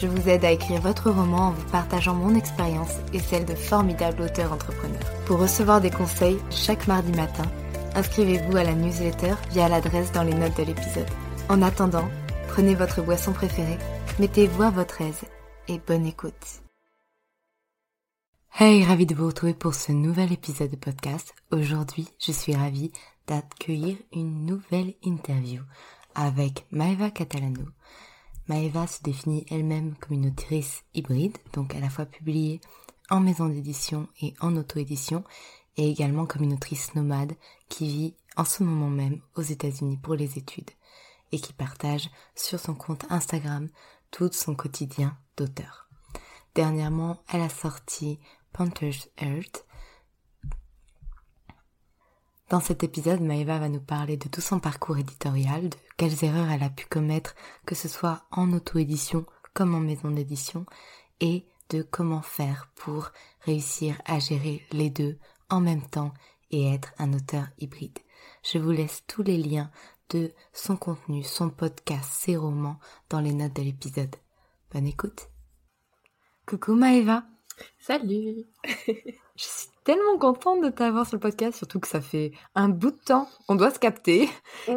je vous aide à écrire votre roman en vous partageant mon expérience et celle de formidables auteurs entrepreneurs. Pour recevoir des conseils chaque mardi matin, inscrivez-vous à la newsletter via l'adresse dans les notes de l'épisode. En attendant, prenez votre boisson préférée, mettez-vous à votre aise et bonne écoute. Hey, ravi de vous retrouver pour ce nouvel épisode de podcast. Aujourd'hui, je suis ravie d'accueillir une nouvelle interview avec Maeva Catalano. Maeva se définit elle-même comme une autrice hybride, donc à la fois publiée en maison d'édition et en auto-édition, et également comme une autrice nomade qui vit en ce moment même aux États-Unis pour les études et qui partage sur son compte Instagram tout son quotidien d'auteur. Dernièrement, elle a sorti Panthers Earth. Dans cet épisode, Maeva va nous parler de tout son parcours éditorial, de quelles erreurs elle a pu commettre, que ce soit en auto-édition comme en maison d'édition, et de comment faire pour réussir à gérer les deux en même temps et être un auteur hybride. Je vous laisse tous les liens de son contenu, son podcast, ses romans dans les notes de l'épisode. Bonne écoute. Coucou Maeva. Salut Je suis tellement contente de t'avoir sur le podcast, surtout que ça fait un bout de temps. On doit se capter.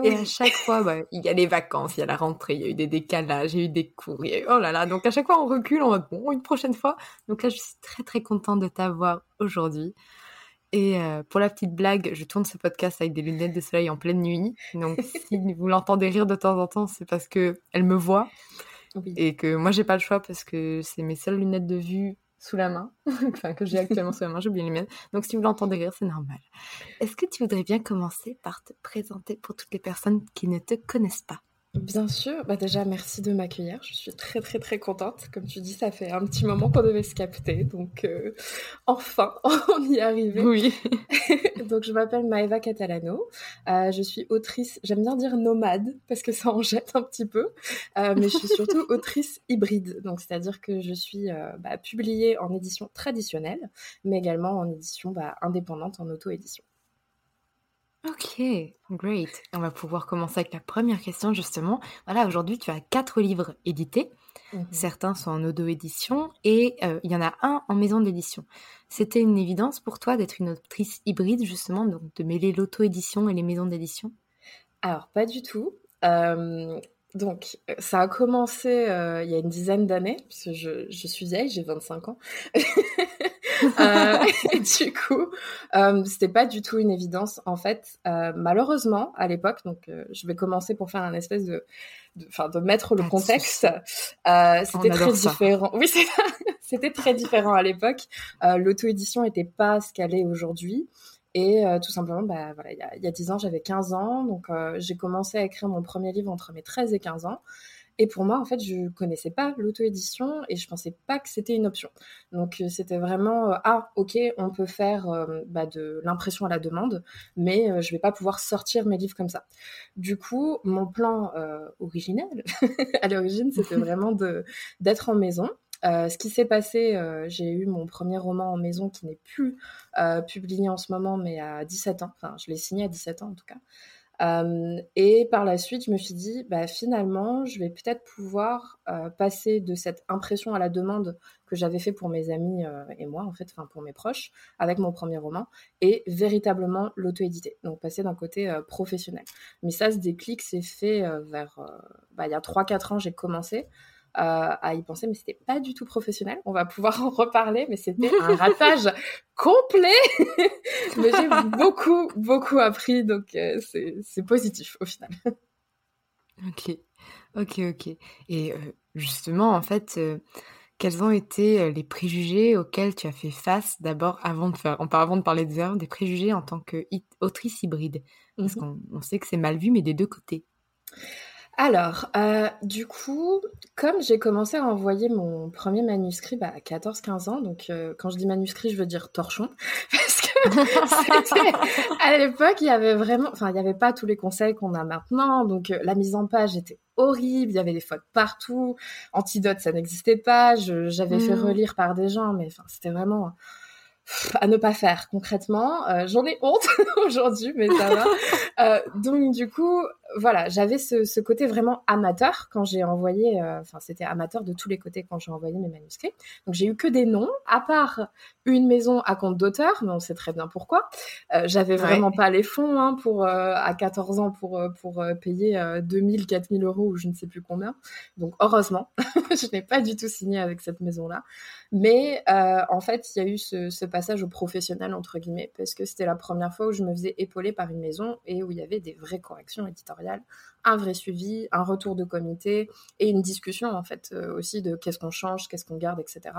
Et à chaque fois, bah, il y a les vacances, il y a la rentrée, il y a eu des décalages, il y a eu des cours. Il y a eu... Oh là là, donc à chaque fois on recule, on va bon, une prochaine fois. Donc là, je suis très très contente de t'avoir aujourd'hui. Et euh, pour la petite blague, je tourne ce podcast avec des lunettes de soleil en pleine nuit. Donc si vous l'entendez rire de temps en temps, c'est parce que elle me voit. Oui. Et que moi j'ai pas le choix parce que c'est mes seules lunettes de vue sous la main, enfin que j'ai actuellement sous la main, j'ai oublié les miennes. Donc si vous l'entendez rire, c'est normal. Est-ce que tu voudrais bien commencer par te présenter pour toutes les personnes qui ne te connaissent pas? Bien sûr, bah déjà merci de m'accueillir, je suis très très très contente. Comme tu dis, ça fait un petit moment qu'on devait se capter, donc euh, enfin on y est arrivé. Oui. donc je m'appelle Maeva Catalano, euh, je suis autrice, j'aime bien dire nomade parce que ça en jette un petit peu, euh, mais je suis surtout autrice hybride, donc c'est-à-dire que je suis bah, publiée en édition traditionnelle, mais également en édition bah, indépendante en auto-édition. Ok, great. On va pouvoir commencer avec la première question justement. Voilà, aujourd'hui tu as quatre livres édités. Mmh. Certains sont en auto-édition et euh, il y en a un en maison d'édition. C'était une évidence pour toi d'être une autrice hybride justement, donc de mêler l'auto-édition et les maisons d'édition? Alors pas du tout. Euh, donc, ça a commencé euh, il y a une dizaine d'années, parce que je, je suis vieille, j'ai 25 ans. euh, et du coup, euh, c'était pas du tout une évidence. En fait, euh, malheureusement, à l'époque, donc euh, je vais commencer pour faire un espèce de, enfin, de, de, mettre le contexte. Euh, c'était très ça. différent. Oui, c'était très différent à l'époque. L'auto-édition était pas ce qu'elle est aujourd'hui. Et euh, tout simplement, bah, voilà, il, y a, il y a 10 ans, j'avais 15 ans, donc euh, j'ai commencé à écrire mon premier livre entre mes 13 et 15 ans. Et pour moi, en fait, je connaissais pas l'auto-édition et je pensais pas que c'était une option. Donc euh, c'était vraiment ah ok, on peut faire bah, de l'impression à la demande, mais je vais pas pouvoir sortir mes livres comme ça. Du coup, mon plan originel à l'origine, c'était vraiment de d'être en maison ce qui s'est passé, j'ai eu mon premier roman en maison qui n'est plus publié en ce moment, mais à 17 ans. Enfin, je l'ai signé à 17 ans en tout cas. Euh, et par la suite, je me suis dit, bah, finalement, je vais peut-être pouvoir euh, passer de cette impression à la demande que j'avais fait pour mes amis euh, et moi, en fait, enfin pour mes proches, avec mon premier roman, et véritablement l'auto-éditer. Donc passer d'un côté professionnel. Mais ça, ce déclic s'est fait vers, bah, il y a 3-4 ans, j'ai commencé. Euh, à y penser, mais c'était pas du tout professionnel. On va pouvoir en reparler, mais c'était un ratage complet. mais j'ai beaucoup, beaucoup appris, donc euh, c'est positif au final. ok, ok, ok. Et euh, justement, en fait, quels ont été les préjugés auxquels tu as fait face d'abord avant de faire, avant de parler de des préjugés en tant qu'autrice hybride? Parce mmh qu'on sait que c'est mal vu, mais des deux côtés. Alors, euh, du coup, comme j'ai commencé à envoyer mon premier manuscrit bah, à 14-15 ans, donc euh, quand je dis manuscrit, je veux dire torchon, parce que à l'époque, il y avait vraiment, enfin, il n'y avait pas tous les conseils qu'on a maintenant, donc euh, la mise en page était horrible, il y avait des fautes partout, Antidote, ça n'existait pas, j'avais fait mmh. relire par des gens, mais enfin, c'était vraiment à ne pas faire concrètement. J'en ai honte aujourd'hui, mais ça va. donc du coup, voilà, j'avais ce, côté vraiment amateur quand j'ai envoyé, euh, enfin c'était amateur de tous les côtés quand j'ai envoyé mes manuscrits. Donc j'ai eu que des noms, à part une maison à compte d'auteur, mais on sait très bien pourquoi. Euh, j'avais vraiment pas les fonds hein, pour euh, à 14 ans pour pour payer 2000, 4000 euros ou je ne sais plus combien. Donc heureusement, je n'ai pas du tout signé avec cette maison-là. Mais en fait, il y a eu ce, ce passage au professionnel entre guillemets parce que c'était la première fois où je me faisais épauler par une maison et où il y avait des vraies corrections éditoriales un vrai suivi, un retour de comité et une discussion en fait euh, aussi de qu'est-ce qu'on change, qu'est-ce qu'on garde, etc.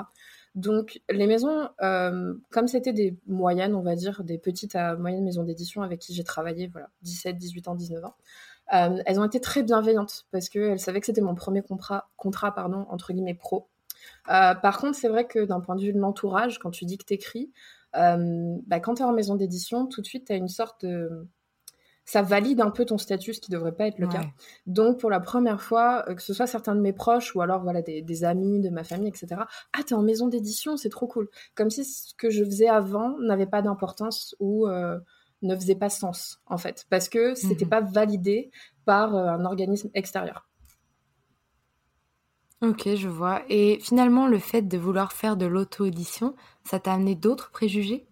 Donc les maisons, euh, comme c'était des moyennes, on va dire, des petites à moyennes maisons d'édition avec qui j'ai travaillé, voilà, 17, 18 ans, 19 ans, euh, elles ont été très bienveillantes parce qu'elles savaient que c'était mon premier contrat, contrat pardon, entre guillemets pro. par contre, c'est vrai que d'un point de vue de l'entourage, quand tu dis que tu écris, bah, quand tu es en maison d'édition, tout de suite, tu as une sorte de ça valide un peu ton statut, ce qui devrait pas être le cas. Donc pour la première fois, euh, que ce soit certains de mes proches ou alors voilà des, amis de ma famille, etc. Ah t'es en maison d'édition, c'est trop cool. Comme si ce que je faisais avant n'avait pas d'importance ou euh, ne faisait pas sens en fait, parce que c'était mhm. pas validé par euh, un organisme extérieur. Ok, je vois. Et finalement, le fait de vouloir faire de l'auto-édition, ça t'a amené d'autres préjugés?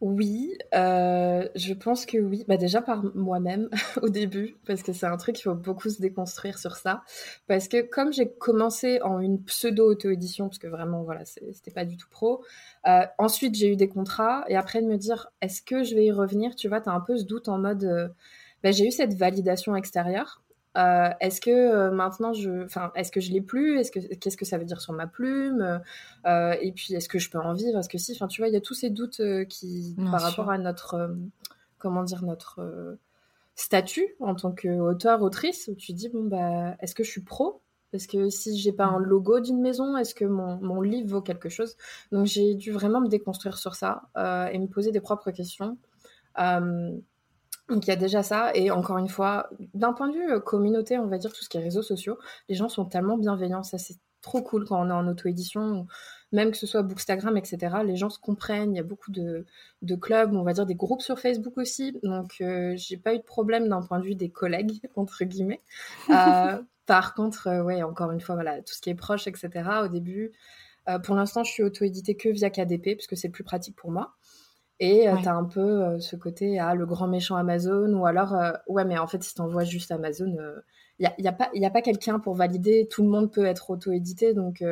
Oui, euh, je pense que oui. Bah déjà par moi-même au début, parce que c'est un truc qu'il faut beaucoup se déconstruire sur ça. Parce que comme j'ai commencé en une pseudo-auto-édition, parce que vraiment, voilà, c'était pas du tout pro. Euh, ensuite, j'ai eu des contrats, et après de me dire, est-ce que je vais y revenir? Tu vois, t'as un peu ce doute en mode, euh, bah, j'ai eu cette validation extérieure. Euh, est-ce que euh, maintenant je, enfin, est-ce que je l'ai plus? Est-ce que qu'est-ce que ça veut dire sur ma plume? Euh, Et puis est-ce que je peux en vivre? Est-ce que si? Enfin, tu vois, il y a tous ces doutes qui, par rapport à notre, comment dire, notre statut en tant qu'auteur, autrice, où tu dis bon bah, est-ce que je suis pro? Est-ce que si j'ai pas un logo d'une maison, est-ce que mon, mon, livre vaut quelque chose? Donc j'ai dû vraiment me déconstruire sur ça et me poser des propres questions. Donc il y a déjà ça, et encore une fois, d'un point de vue euh, communauté, on va dire tout ce qui est réseaux sociaux, les gens sont tellement bienveillants, ça c'est trop cool quand on est en auto-édition, même que ce soit Bookstagram, etc. Les gens se comprennent, il y a beaucoup de, de clubs, on va dire des groupes sur Facebook aussi, donc euh, j'ai pas eu de problème d'un point de vue des collègues, entre guillemets. Euh, par contre, ouais, encore une fois, voilà, tout ce qui est proche, etc. Au début, pour l'instant, je suis auto-édité que via KDP, parce que c'est plus pratique pour moi. Et euh, tu as un peu euh, ce côté, ah, le grand méchant Amazon, ou alors, euh, ouais, mais en fait, si t'envoies juste Amazon, il n'y a, y a, pas, y a pas quelqu'un pour valider, tout le monde peut être auto-édité, donc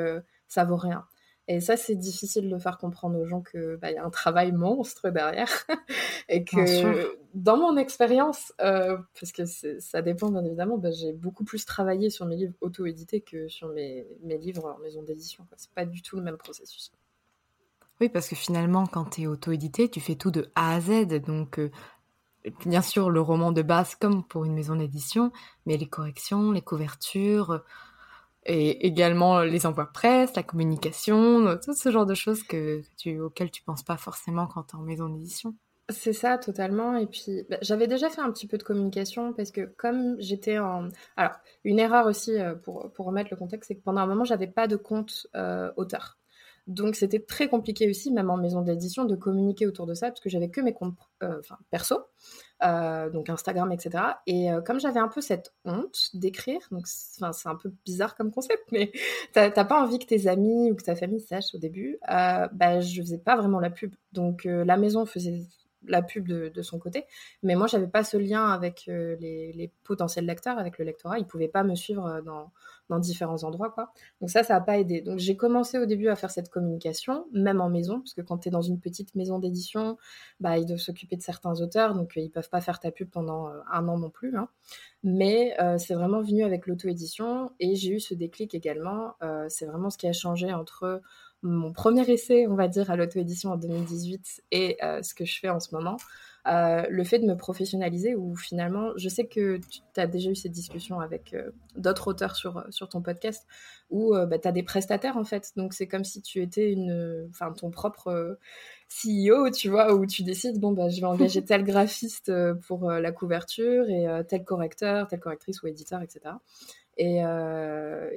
ça vaut rien. Et ça, c'est difficile de faire comprendre aux gens qu'il bah, y a un travail monstre derrière. et que dans mon expérience, parce que ça dépend bien évidemment, bah, j'ai beaucoup plus travaillé sur mes livres auto-édités que sur mes, mes livres en maison d'édition. C'est pas du tout le même processus. Oui, parce que finalement, quand tu es auto-édité, tu fais tout de A à Z. Donc, euh, bien sûr, le roman de base, comme pour une maison d'édition, mais les corrections, les couvertures, euh, et également les envois presse, la communication, tout ce genre de choses que tu, auxquelles tu penses pas forcément quand tu es en maison d'édition. C'est ça, totalement. Et puis, bah, j'avais déjà fait un petit peu de communication parce que comme j'étais en... Alors, une erreur aussi, euh, pour, pour remettre le contexte, c'est que pendant un moment, j'avais pas de compte euh, auteur. Donc, c'était très compliqué aussi, même en maison d'édition, de communiquer autour de ça parce que j'avais que mes comptes euh, enfin, perso, donc Instagram, etc. Et comme j'avais un peu cette honte d'écrire, donc c'est un peu bizarre comme concept, mais t'as pas envie que tes amis ou que ta famille sachent au début, bah, je faisais pas vraiment la pub. Donc, la maison faisait la pub de, son côté. Mais moi, j'avais pas ce lien avec euh, les, potentiels lecteurs, avec le lectorat. Ils pouvaient pas me suivre euh, dans, différents endroits, quoi. Donc ça, ça n'a pas aidé. Donc j'ai commencé au début à faire cette communication, même en maison, parce que quand tu es dans une petite maison d'édition, bah, ils doivent s'occuper de certains auteurs, donc euh, ils peuvent pas faire ta pub pendant un an non plus. Hein. Mais c'est vraiment venu avec l'auto-édition et j'ai eu ce déclic également. c'est vraiment ce qui a changé entre mon premier essai, on va dire, à l'auto-édition en 2018 et euh, ce que je fais en ce moment, euh, le fait de me professionnaliser, où finalement, je sais que tu as déjà eu cette discussion avec euh, d'autres auteurs sur, sur ton podcast, où bah, tu as des prestataires en fait. Donc c'est comme si tu étais une, enfin, ton propre CEO, tu vois, où tu décides, bon, bah, je vais engager tel graphiste pour la couverture et tel correcteur, telle correctrice ou éditeur, etc. Et,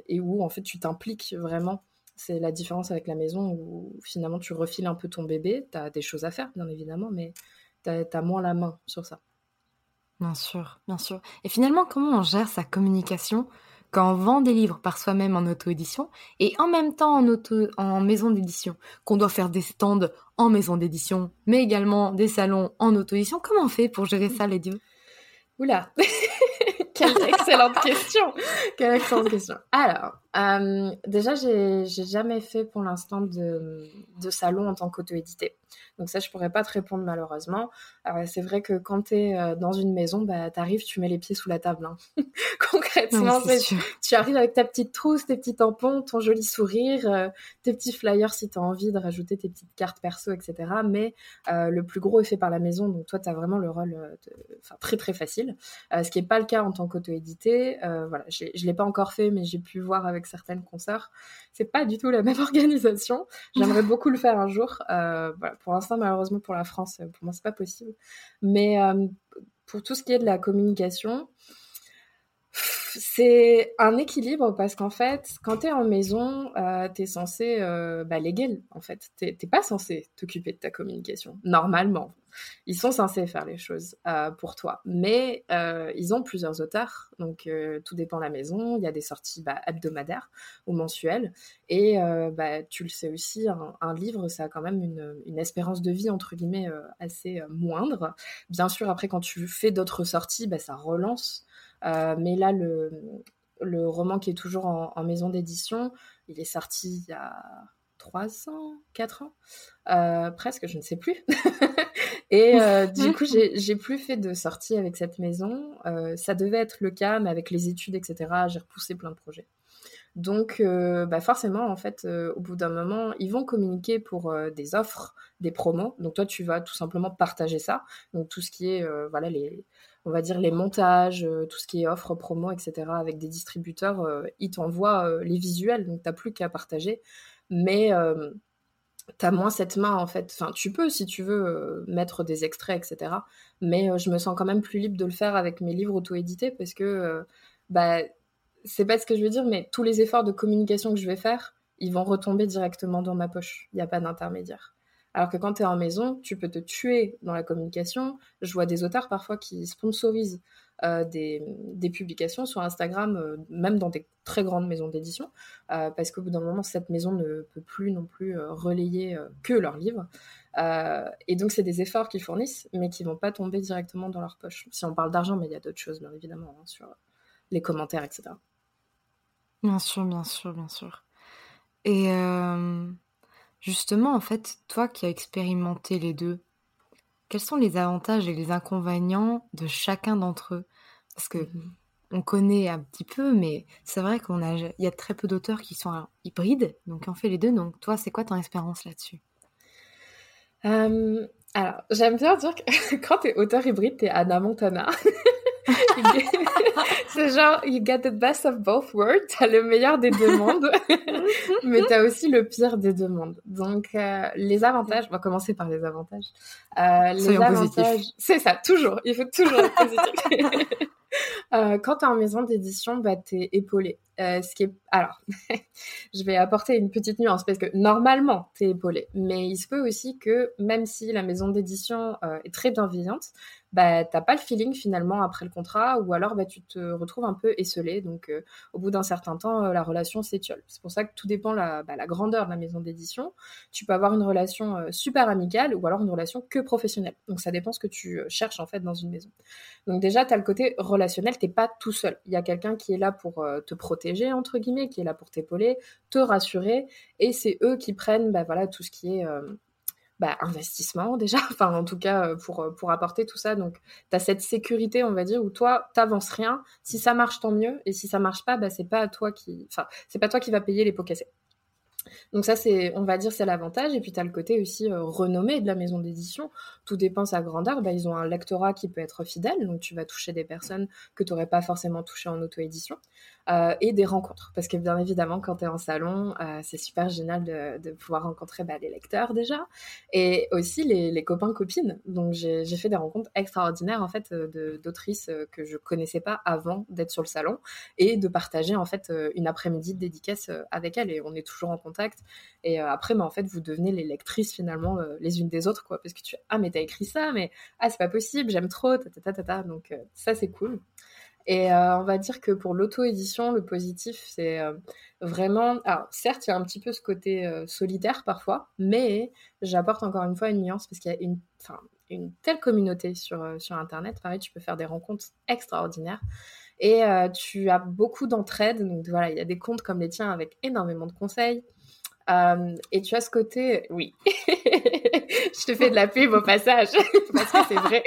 et où en fait tu t'impliques vraiment c'est la différence avec la maison où finalement tu refiles un peu ton bébé. Tu as des choses à faire, bien évidemment, mais tu as, moins la main sur ça. Bien sûr, bien sûr. Et finalement, comment on gère sa communication quand on vend des livres par soi-même en auto-édition et en même temps en, auto, en maison d'édition, qu'on doit faire des stands en maison d'édition, mais également des salons en auto-édition Comment on fait pour gérer ça, les deux Oula Quelle excellente question Quelle excellente question. Alors, euh, déjà, j'ai jamais fait pour l'instant de, de, salon en tant qu'auto-édité. Donc ça, je pourrais pas te répondre malheureusement. c'est vrai que quand tu es euh, dans une maison, bah, tu arrives, tu mets les pieds sous la table. Hein. Concrètement, tu arrives avec ta petite trousse, tes petits tampons, ton joli sourire, euh, tes petits flyers si tu as envie de rajouter tes petites cartes perso, etc. Mais euh, le plus gros est fait par la maison, donc toi, tu as vraiment le rôle très très facile. ce qui n'est pas le cas en tant qu'auto-édité. voilà, je ne l'ai pas encore fait, mais j'ai pu voir avec certaines consoeurs. C'est pas du tout la même organisation. J'aimerais beaucoup le faire un jour. voilà, pour l'instant, malheureusement, pour la France, pour moi, c'est pas possible. Mais euh, pour tout ce qui est de la communication, c'est un équilibre parce qu'en fait, quand tu es en maison, euh, tu es censé euh, bah, légal, en fait. Tu n'es pas censé t'occuper de ta communication, normalement. Ils sont censés faire les choses euh, pour toi. Mais euh, ils ont plusieurs auteurs, donc euh, tout dépend de la maison. Il y a des sorties bah, hebdomadaires ou mensuelles. Et bah, tu le sais aussi, un, livre, ça a quand même une, espérance de vie, entre guillemets, assez moindre. Bien sûr, après, quand tu fais d'autres sorties, bah, ça relance. mais là, le, roman qui est toujours en, en maison d'édition, il est sorti il y a 3 ans, 4 ans, euh, presque, je ne sais plus. et euh, du coup, j'ai plus fait de sortie avec cette maison. Euh, ça devait être le cas, mais avec les études, etc., j'ai repoussé plein de projets. Donc, bah forcément, en fait, au bout d'un moment, ils vont communiquer pour des offres, des promos. Donc, toi, tu vas tout simplement partager ça. Donc, tout ce qui est, voilà, les, on va dire les montages, tout ce qui est offres, promos, etc. Avec des distributeurs, ils t'envoient les visuels. Donc, tu n'as plus qu'à partager mais euh, tu as moins cette main en fait. Enfin, tu peux si tu veux euh, mettre des extraits, etc. Mais euh, je me sens quand même plus libre de le faire avec mes livres auto-édités parce que, bah, c'est pas ce que je veux dire, mais tous les efforts de communication que je vais faire, ils vont retomber directement dans ma poche. Il n'y a pas d'intermédiaire. Alors que quand tu es en maison, tu peux te tuer dans la communication. Je vois des auteurs parfois qui sponsorisent euh, des, publications sur Instagram, euh, même dans des très grandes maisons d'édition, euh, parce qu'au bout d'un moment, cette maison ne peut plus non plus relayer que leurs livres. et donc, c'est des efforts qu'ils fournissent, mais qui vont pas tomber directement dans leur poche. Si on parle d'argent, mais il y a d'autres choses, bien évidemment, hein, sur les commentaires, etc. Bien sûr, bien sûr, bien sûr. Et justement, en fait, toi qui as expérimenté les deux, quels sont les avantages et les inconvénients de chacun d'entre eux? Parce que mmh on connaît un petit peu, mais c'est vrai qu'on a, il y a très peu d'auteurs qui sont hybrides, donc on fait les deux. Donc toi, c'est quoi ton expérience là-dessus? Alors, j'aime bien dire que quand tu es auteur hybride, tu es Anna Montana. c'est genre, you get the best of both worlds. T'as le meilleur des deux mondes, mais t'as aussi le pire des deux mondes. Donc, euh, les avantages, on va commencer par les avantages. Euh, les avantages, c'est ça, toujours. Il faut toujours être positif. Euh, quand tu es en maison d'édition, bah, tu es épaulé. Euh. Alors, je vais apporter une petite nuance parce que normalement, tu es épaulé. Mais il se peut aussi que même si la maison d'édition euh, est très bienveillante, bah, t'as pas le feeling finalement après le contrat, ou alors bah, tu te retrouves un peu esselé. Donc, euh, au bout d'un certain temps, la relation s'étiole. C'est pour ça que tout dépend la, bah, la grandeur de la maison d'édition. Tu peux avoir une relation super amicale ou alors une relation que professionnelle. Donc, ça dépend ce que tu cherches en fait dans une maison. Donc, déjà, tu as le côté relationnel, t'es pas tout seul. Il y a quelqu'un qui est là pour te protéger, entre guillemets, qui est là pour t'épauler, te rassurer, et c'est eux qui prennent bah, tout ce qui est bah, investissement déjà, enfin en tout cas euh, pour, euh, pour apporter tout ça. Donc tu as cette sécurité, on va dire, où toi, t'avances rien. Si ça marche, tant mieux. Et si ça marche pas, bah, c'est pas toi qui. Enfin, c'est pas toi qui va payer les pots cassés. Donc ça, c'est, on va dire, c'est l'avantage. Et puis, tu as le côté aussi euh, renommé de la maison d'édition. Tout dépend sa grandeur. Bah, ils ont un lectorat qui peut être fidèle. Donc, tu vas toucher des personnes que tu n'aurais pas forcément touchées en auto-édition. Euh, et des rencontres. Parce que bien évidemment, quand tu es en salon, euh, c'est super génial de, pouvoir rencontrer bah, les lecteurs déjà, et aussi les, copains-copines. Donc j'ai fait des rencontres extraordinaires en fait d'autrices que je connaissais pas avant d'être sur le salon, et de partager en fait une après-midi de dédicace avec elles, et on est toujours en contact. Et après, bah, en fait, vous devenez les lectrices finalement les unes des autres, quoi, parce que tu ah mais écrit ça, mais ah c'est pas possible, j'aime trop, ta ta ta donc ça c'est cool. Et euh, on va dire que pour l'auto-édition, le positif, c'est euh, vraiment... Alors, certes, il y a un petit peu ce côté euh, solitaire parfois, mais j'apporte encore une fois une nuance parce qu'il y a une, une telle communauté sur, sur Internet. Pareil, tu peux faire des rencontres extraordinaires. Et tu as beaucoup d'entraide. Donc voilà, il y a des comptes comme les tiens avec énormément de conseils. Euh, et tu as ce côté, oui, je te fais de la pub au passage, parce que c'est vrai.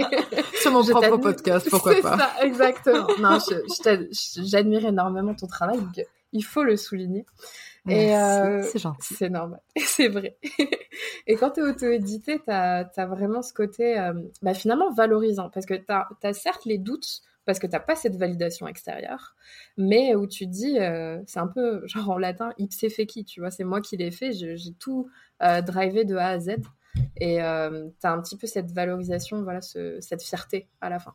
Sur mon propre podcast, pourquoi pas. Ça, exactement. Non, j'admire énormément ton travail, il faut le souligner. euh, c'est gentil. C'est normal, c'est vrai. et quand tu es auto-édité, tu as, vraiment ce côté euh, bah, finalement valorisant, parce que tu as, as certes les doutes parce que tu n'as pas cette validation extérieure, mais où tu dis, euh, c'est un peu genre en latin, ipse feci, tu vois, c'est moi qui l'ai fait, j'ai tout drivé de A à Z, et euh, tu as un petit peu cette valorisation, voilà, cette fierté à la fin.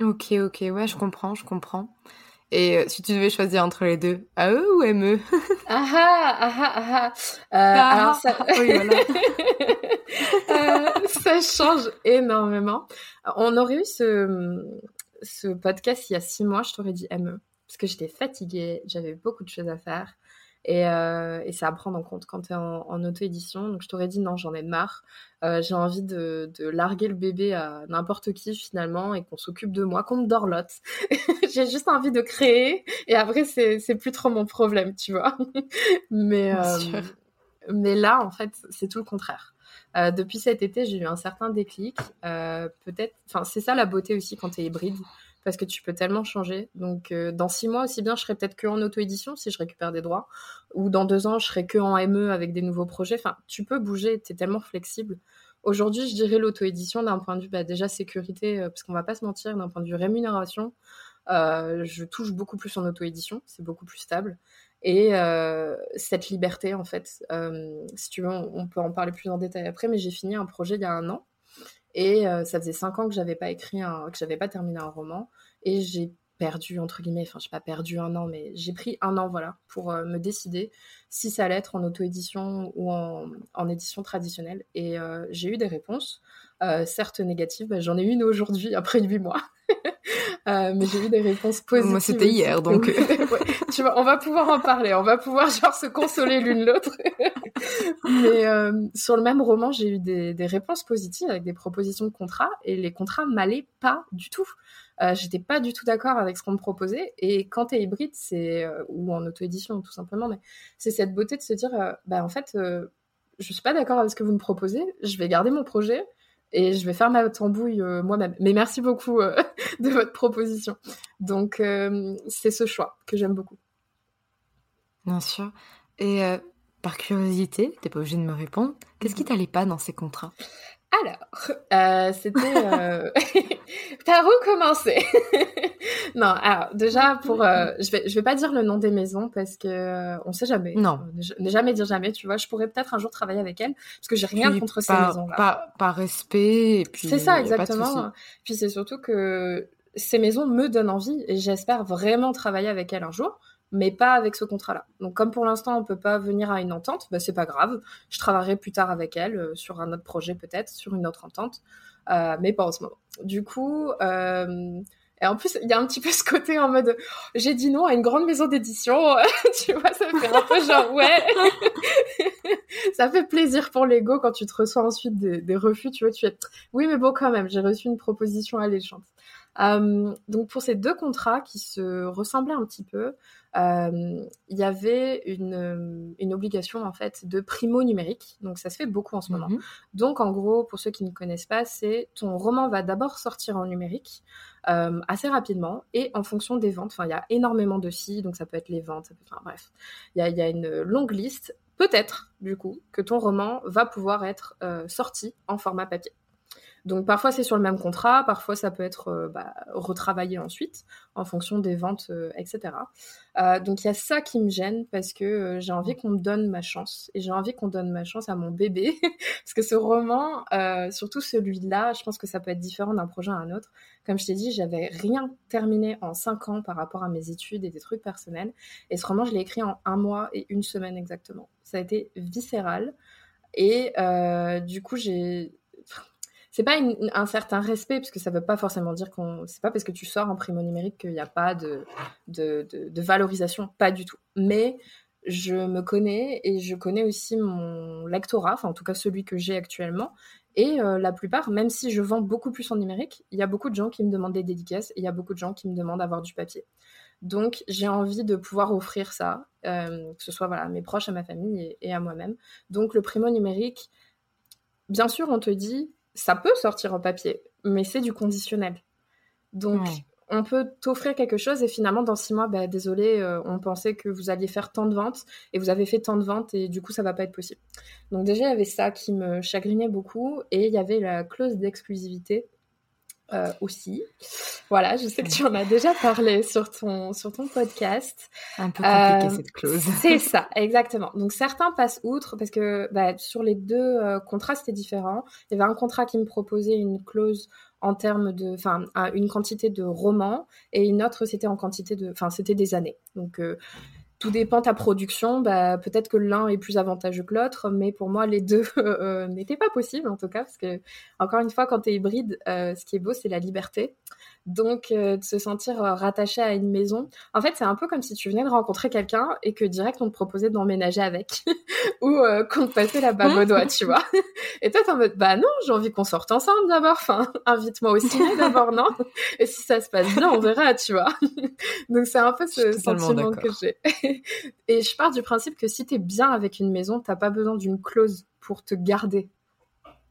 Ok, ok, ouais, je comprends, je comprends. Et euh, si tu devais choisir entre les deux, AE ou ME Ah ah ah ah, ah. Euh, Alors ça... oui, voilà. euh, ça change énormément. On aurait eu ce, ce podcast il y a six mois, je t'aurais dit ME. Parce que j'étais fatiguée, j'avais beaucoup de choses à faire. Et, euh, et c'est à prendre en compte quand tu es en, en auto-édition. Donc je t'aurais dit non, j'en ai marre. Euh, j'ai envie de, de, larguer le bébé à n'importe qui finalement et qu'on s'occupe de moi, qu'on me dorlote. j'ai juste envie de créer et après c'est plus trop mon problème, tu vois. mais, euh, mais là, en fait, c'est tout le contraire. Euh, depuis cet été, j'ai eu un certain déclic. Euh, peut-être, enfin, c'est ça la beauté aussi quand tu es hybride parce que tu peux tellement changer. Donc, euh, dans six mois, aussi bien, je serai peut-être que en auto-édition si je récupère des droits, ou dans deux ans, je serai que en ME avec des nouveaux projets. Enfin, tu peux bouger, tu tellement flexible. Aujourd'hui, je dirais l'auto-édition d'un point de vue bah, déjà sécurité, euh, parce qu'on va pas se mentir, d'un point de vue rémunération, euh, je touche beaucoup plus en auto-édition, c'est beaucoup plus stable. Et cette liberté, en fait, si tu veux, on, peut en parler plus en détail après, mais j'ai fini un projet il y a un an et euh, ça faisait cinq ans que j'avais pas écrit un, que j'avais pas terminé un roman. Et j'ai perdu, entre guillemets, enfin, j'ai pas perdu un an, mais j'ai pris un an, voilà, pour euh, me décider si ça allait être en auto-édition ou en, en, édition traditionnelle. Et euh, j'ai eu des réponses, certes négatives, bah, j'en ai une aujourd'hui, après huit mois. mais j'ai eu des réponses positives. Moi, c'était hier, donc. tu vois, on va pouvoir en parler, on va pouvoir genre se consoler l'une l'autre. Mais euh, sur le même roman, j'ai eu des, réponses positives avec des propositions de contrat et les contrats m'allaient pas du tout. Euh, J'étais pas du tout d'accord avec ce qu'on me proposait. Et quand tu es hybride, c'est euh, ou en auto-édition tout simplement, mais c'est cette beauté de se dire, euh, bah en fait, je suis pas d'accord avec ce que vous me proposez. Je vais garder mon projet et je vais faire ma tambouille moi-même. Mais merci beaucoup de votre proposition. Donc c'est ce choix que j'aime beaucoup. Bien sûr. Et par curiosité, t'es pas obligé de me répondre, qu'est-ce qui mhm. t'allait pas dans ces contrats? Alors, euh, c'était... Euh... T'as recommencé. non, alors déjà pour... Euh, je, vais, je vais pas dire le nom des maisons parce que euh, on sait jamais. Non. Ne jamais dire jamais, tu vois. Je pourrais peut-être un jour travailler avec elle parce que j'ai rien contre ces maisons-là. Par, par, respect. C'est ça, exactement. Puis c'est surtout que ces maisons me donnent envie et j'espère vraiment travailler avec elle un jour mais pas avec ce contrat-là. Donc comme pour l'instant on peut pas venir à une entente, bah, c'est pas grave. Je travaillerai plus tard avec elle euh, sur un autre projet peut-être, sur une autre entente, euh, mais pas en ce moment. Du coup, euh, et en plus il y a un petit peu ce côté en mode j'ai dit non à une grande maison d'édition, tu vois, ça fait un peu genre ouais, ça fait plaisir pour l'ego quand tu te reçois ensuite des, des refus, tu vois, tu es oui mais bon quand même, j'ai reçu une proposition alléchante. Euh, donc pour ces deux contrats qui se ressemblaient un petit peu, euh, il y avait une, une, obligation en fait de primo numérique. Donc ça se fait beaucoup en ce moment. Mhm. Donc en gros, pour ceux qui ne connaissent pas, c'est ton roman va d'abord sortir en numérique euh, assez rapidement et en fonction des ventes. Enfin, il y a énormément de sites, donc ça peut être les ventes. Enfin bref, il y a, y a, une longue liste. Peut-être du coup que ton roman va pouvoir être euh, sorti en format papier. Donc parfois c'est sur le même contrat, parfois ça peut être euh, bah, retravaillé ensuite en fonction des ventes, euh, etc. Euh, donc il y a ça qui me gêne parce que j'ai envie qu'on me donne ma chance et j'ai envie qu'on donne ma chance à mon bébé parce que ce roman, surtout celui-là, je pense que ça peut être différent d'un projet à un autre. Comme je t'ai dit, j'avais rien terminé en cinq ans par rapport à mes études et des trucs personnels et ce roman je l'ai écrit en un mois et une semaine exactement. Ça a été viscéral. Et du coup, j'ai c'est pas un certain respect parce que ça veut pas forcément dire qu'on c'est pas parce que tu sors en primo numérique qu'il n'y a pas de de, de valorisation pas du tout. Mais je me connais et je connais aussi mon lectorat enfin en tout cas celui que j'ai actuellement. Et euh, la plupart même si je vends beaucoup plus en numérique il y a beaucoup de gens qui me demandent des dédicaces et il y a beaucoup de gens qui me demandent d'avoir du papier. Donc j'ai envie de pouvoir offrir ça euh, que ce soit voilà à mes proches à ma famille et à moi-même. Donc le primo numérique bien sûr on te dit ça peut sortir en papier, mais c'est du conditionnel. Donc, on peut t'offrir quelque chose et finalement, dans six mois, bah, désolé, euh, on pensait que vous alliez faire tant de ventes et vous avez fait tant de ventes et du coup, ça va pas être possible. Donc, déjà, il y avait ça qui me chagrinait beaucoup et il y avait la clause d'exclusivité euh, aussi. Voilà, je sais que tu en as déjà parlé sur ton, sur ton podcast. Un peu compliqué euh, cette clause. C'est ça, exactement. Donc certains passent outre parce que bah, sur les deux euh, contrats, c'était différent. Il y avait un contrat qui me proposait une clause en termes de, enfin, une quantité de romans et une autre, c'était en quantité de, enfin, c'était des années. Donc, tout dépend ta production. Bah, peut-être que l'un est plus avantageux que l'autre, mais pour moi, les deux euh, n'étaient pas possibles en tout cas, parce que encore une fois, quand tu es hybride, euh, ce qui est beau, c'est la liberté. Donc, euh, de se sentir euh, rattaché à une maison. En fait, c'est un peu comme si tu venais de rencontrer quelqu'un et que direct on te proposait d'emménager avec ou euh, qu'on te passait la bague au doigt, tu vois. Et toi, t'es en mode, bah non, j'ai envie qu'on sorte ensemble d'abord. Enfin, invite-moi au ciné d'abord, non? Et si ça se passe bien, on verra, tu vois. Donc, c'est un peu ce sentiment que j'ai. et je pars du principe que si t'es bien avec une maison, t'as pas besoin d'une clause pour te garder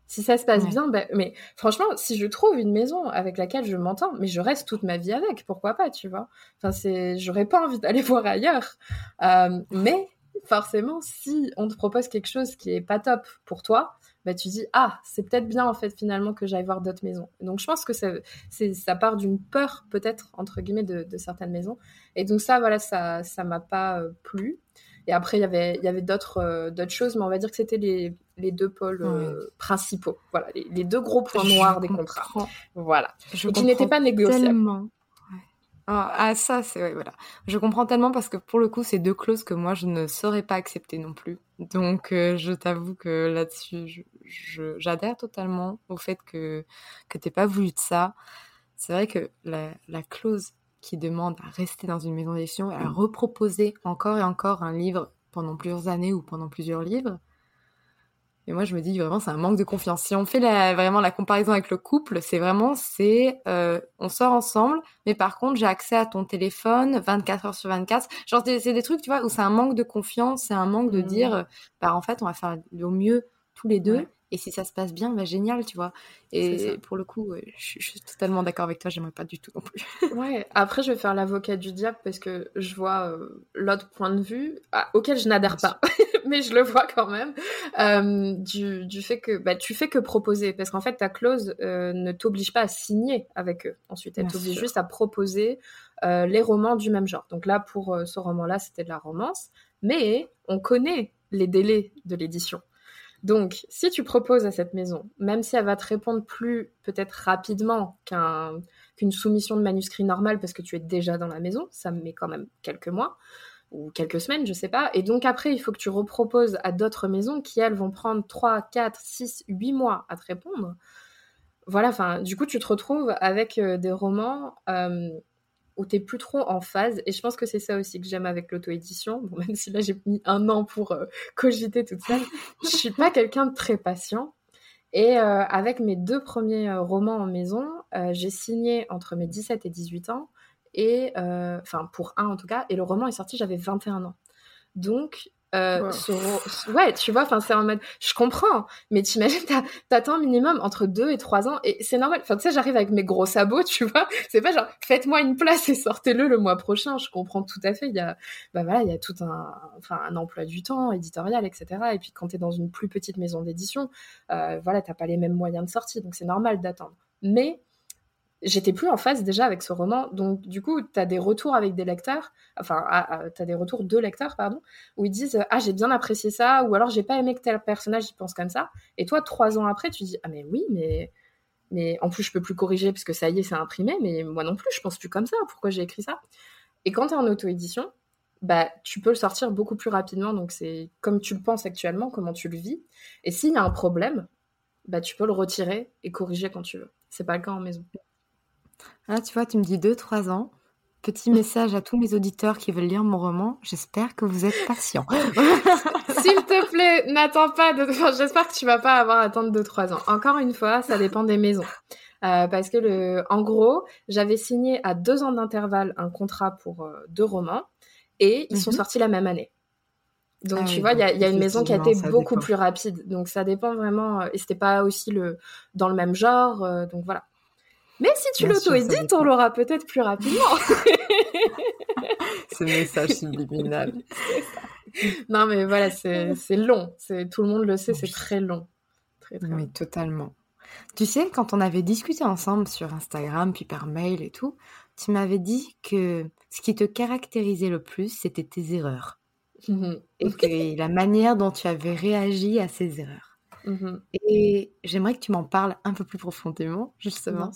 si ça se passe bien, ben, mais franchement, si je trouve une maison avec laquelle je m'entends, mais je reste toute ma vie avec, pourquoi pas, tu vois? Enfin, c'est, j'aurais pas envie d'aller voir ailleurs. Euh, mais forcément, si on te propose quelque chose qui est pas top pour toi, bah tu dis ah c'est peut-être bien en fait finalement que j'aille voir d'autres maisons. Donc je pense que ça, c'est, ça part d'une peur peut-être entre guillemets de, de, certaines maisons. Et donc ça voilà ça ça m'a pas euh, plu. Et après il y avait il y avait d'autres euh, d'autres choses, mais on va dire que c'était les les deux pôles euh, principaux. Voilà, les, deux gros points noirs des contrats. Voilà. Je qui n'étaient pas négociables. Tellement. Ah, ah, ça, c'est voilà. Je comprends tellement parce que pour le coup, c'est deux clauses que moi je ne saurais pas accepter non plus. Donc, euh, je t'avoue que là-dessus, j'adhère totalement au fait que que t'aies pas voulu de ça. C'est vrai que la, la clause qui demande à rester dans une maison d'édition, à reproposer encore et encore un livre pendant plusieurs années ou pendant plusieurs livres, et moi, je me dis vraiment, c'est un manque de confiance. Si on fait la, vraiment la comparaison avec le couple, c'est vraiment, c'est, euh, on sort ensemble, mais par contre, j'ai accès à ton téléphone 24 heures sur 24. Genre, c'est des trucs, tu vois, où c'est un manque de confiance, c'est un manque de mmh. dire, bah, en fait, on va faire au mieux tous les deux. Et si ça se passe bien, bah génial, tu vois. Et pour le coup, je, suis totalement d'accord avec toi, j'aimerais pas du tout non plus. ouais, après, je vais faire l'avocat du diable parce que je vois euh, l'autre point de vue ah, auquel je n'adhère pas, mais je le vois quand même, euh, du, du, fait que bah, tu fais que proposer. Parce qu'en fait, ta clause euh, ne t'oblige pas à signer avec eux. Ensuite, elle t'oblige juste à proposer les romans du même genre. Donc là, pour ce roman-là, c'était de la romance. Mais on connaît les délais de l'édition. Donc, si tu proposes à cette maison, même si elle va te répondre plus peut-être rapidement qu'une soumission de manuscrit normale parce que tu es déjà dans la maison, ça met quand même quelques mois ou quelques semaines, je sais pas. Et donc après, il faut que tu reproposes à d'autres maisons qui, elles, vont prendre 3, 4, 6, 8 mois à te répondre. Voilà, du coup, tu te retrouves avec euh, des romans euh, où t'es plus trop en phase. Et je pense que c'est ça aussi que j'aime avec l'auto-édition. Bon, même si là j'ai mis un an pour euh, cogiter toute seule, je suis pas quelqu'un de très patient. Et euh, avec mes deux premiers euh, romans en maison, j'ai signé entre mes 17 et 18 ans. Et enfin pour un en tout cas. Et le roman est sorti, j'avais 21 ans. Donc euh, ouais, tu vois, enfin c'est en mode, je comprends, mais t'imagines, t'attends minimum entre 2 et 3 ans, et c'est normal. Enfin, tu sais, j'arrive avec mes gros sabots, tu vois. C'est pas genre, faites-moi une place et sortez-le le mois prochain. Je comprends tout à fait. Il y a, bah voilà, il y a tout un, enfin, un emploi du temps éditorial, etc. Et puis quand t'es dans une plus petite maison d'édition, euh, voilà, t'as pas les mêmes moyens de sortie, donc c'est normal d'attendre. Mais j'étais plus en phase déjà avec ce roman. Donc, du coup, tu as des retours avec des lecteurs, enfin, ah, ah, tu as des retours de lecteurs, pardon, où ils disent Ah, j'ai bien apprécié ça, ou alors j'ai pas aimé que tel personnage pense comme ça. Et toi, trois ans après, tu dis Ah, mais oui, mais. Mais en plus, je peux plus corriger parce que ça y est, c'est imprimé, mais moi non plus, je pense plus comme ça. Pourquoi j'ai écrit ça? Et quand tu es en auto-édition, bah, tu peux le sortir beaucoup plus rapidement. Donc, c'est comme tu le penses actuellement, comment tu le vis. Et s'il y a un problème, bah, tu peux le retirer et corriger quand tu veux. C'est pas le cas en maison. Ah, tu vois, tu me dis 2-3 ans. Petit message à tous mes auditeurs qui veulent lire mon roman. J'espère que vous êtes patients. S'il te plaît, n'attends pas de... J'espère que tu vas pas avoir à attendre 2-3 ans. Encore une fois, ça dépend des maisons. Euh, parce que, le... en gros, j'avais signé à deux ans d'intervalle un contrat pour euh, deux romans et ils sont mhm. sortis la même année. Donc, ah tu vois, il y a, y a, une maison qui a été beaucoup plus rapide. Donc, ça dépend vraiment. Euh, et c'était pas aussi le dans le même genre. donc, voilà. Mais si tu l'auto-édites, on l'aura peut-être plus rapidement. Ce message subliminal. non, mais voilà, c'est long. Tout le monde le sait, c'est très long. Très, très oui, totalement. Tu sais, quand on avait discuté ensemble sur Instagram, puis par mail et tout, tu m'avais dit que ce qui te caractérisait le plus, c'était tes erreurs. Mhm. Et que la manière dont tu avais réagi à ces erreurs. Mhm. Et j'aimerais que tu m'en parles un peu plus profondément, justement.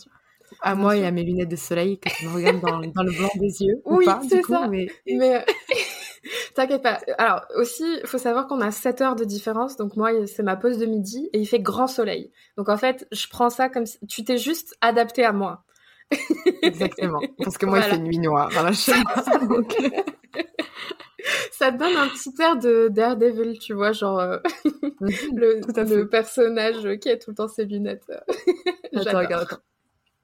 À moi et à mes lunettes de soleil que tu me regardes dans, dans, le blanc des yeux. Oui, c'est ça. mais, mais... T'inquiète pas. Alors aussi, il faut savoir qu'on a 7 heures de différence. Donc moi, c'est ma pause de midi et il fait grand soleil. Donc en fait, je prends ça comme si tu t'es juste adapté à moi. Exactement. Parce que moi, il fait nuit noire dans la chambre. ça te donne un petit air de Daredevil, tu vois, genre euh, mhm. le, le personnage qui a tout le temps ses lunettes. Attends, regarde, attends.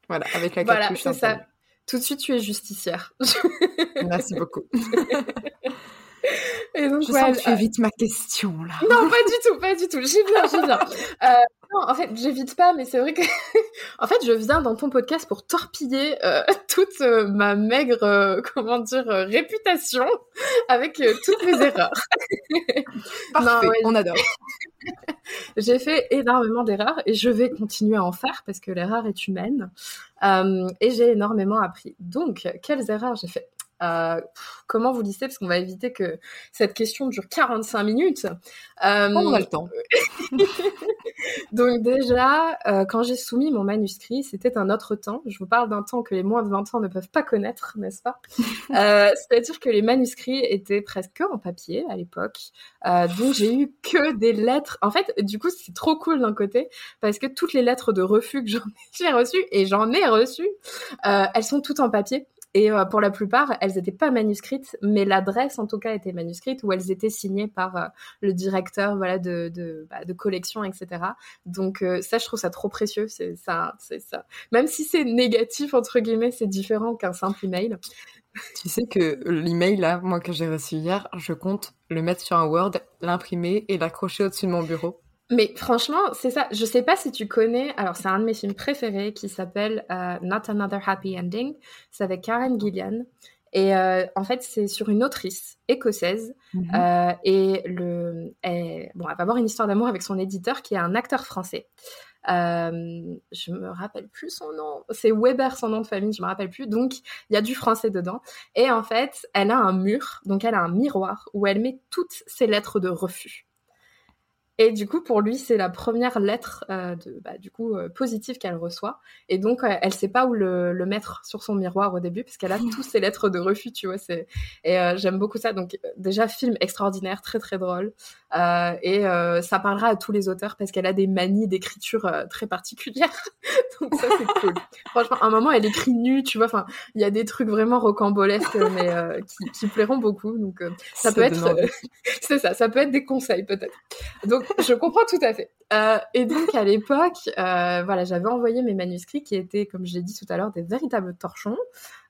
Voilà, avec la. Voilà, c'est ça. Tout de suite, tu es justicière. Merci beaucoup. Et donc, je sens que tu évites ma question là. Non, pas du tout, pas du tout. J'y viens, j'y viens. Euh, non, en fait, j'évite pas, mais c'est vrai que, en fait, je viens dans ton podcast pour torpiller euh, toute euh, ma maigre, comment dire, réputation avec toutes mes erreurs. Parfait, on adore. J'ai fait énormément d'erreurs et je vais continuer à en faire parce que l'erreur est humaine. et j'ai énormément appris. Donc, quelles erreurs j'ai fait? Euh, comment vous listez? Parce qu'on va éviter que cette question dure 45 minutes. Euh, on a le temps. Donc déjà, euh, quand j'ai soumis mon manuscrit, c'était un autre temps. Je vous parle d'un temps que les moins de 20 ans ne peuvent pas connaître, n'est-ce pas? C'est-à-dire que les manuscrits étaient presque en papier à l'époque. donc j'ai eu que des lettres. En fait, du coup, c'est trop cool d'un côté parce que toutes les lettres de refus que j'ai reçues, et j'en ai reçu, elles sont toutes en papier. Et euh, pour la plupart, elles n'étaient pas manuscrites, mais l'adresse en tout cas était manuscrite ou elles étaient signées par euh, le directeur voilà de de, bah, de collection, etc. Donc euh, ça, je trouve ça trop précieux. C'est ça, c'est ça. Même si c'est négatif entre guillemets, c'est différent qu'un simple email. Tu sais que l'email là, moi que j'ai reçu hier, je compte le mettre sur un Word, l'imprimer et l'accrocher au-dessus de mon bureau. Mais franchement, c'est ça. Je sais pas si tu connais. Alors, c'est un de mes films préférés qui s'appelle euh, Not Another Happy Ending. C'est avec Karen Gillian. Et euh, en fait, c'est sur une autrice écossaise. Mhm. euh, et le, elle, bon, elle va avoir une histoire d'amour avec son éditeur qui est un acteur français. Euh, je me rappelle plus son nom. C'est Weber son nom de famille, je me rappelle plus. Donc il y a du français dedans. Et en fait, elle a un mur, donc elle a un miroir où elle met toutes ses lettres de refus. Et du coup, pour lui, c'est la première lettre euh, de, bah, du coup euh, positive qu'elle reçoit. Et donc, euh, elle sait pas où le, le, mettre sur son miroir au début, parce qu'elle a tous ses lettres de refus, tu vois. C'est et euh, j'aime beaucoup ça. Donc, déjà, film extraordinaire, très très drôle. Et ça parlera à tous les auteurs parce qu'elle a des manies d'écriture très particulières. donc ça, c'est cool. Franchement, à un moment, elle écrit nue, tu vois. Enfin, il y a des trucs vraiment rocambolesques, mais qui, qui, plairont beaucoup. Donc, ça, ça peut être, c'est ça, ça peut être des conseils peut-être. Donc je comprends tout à fait. Euh, et donc à l'époque, euh, voilà, j'avais envoyé mes manuscrits qui étaient, comme je l'ai dit tout à l'heure, des véritables torchons.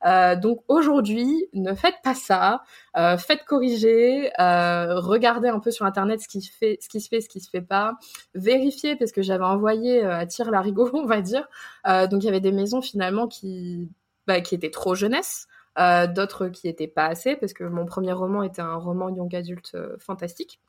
Euh, donc aujourd'hui, ne faites pas ça. Faites corriger. Regardez un peu sur internet ce qui se fait, ce qui se fait, ce qui se fait pas. Vérifiez parce que j'avais envoyé à tir larigot, on va dire. donc il y avait des maisons finalement qui, bah, qui étaient trop jeunesse. Euh, d'autres qui étaient pas assez parce que mon premier roman était un roman young adulte euh, fantastique.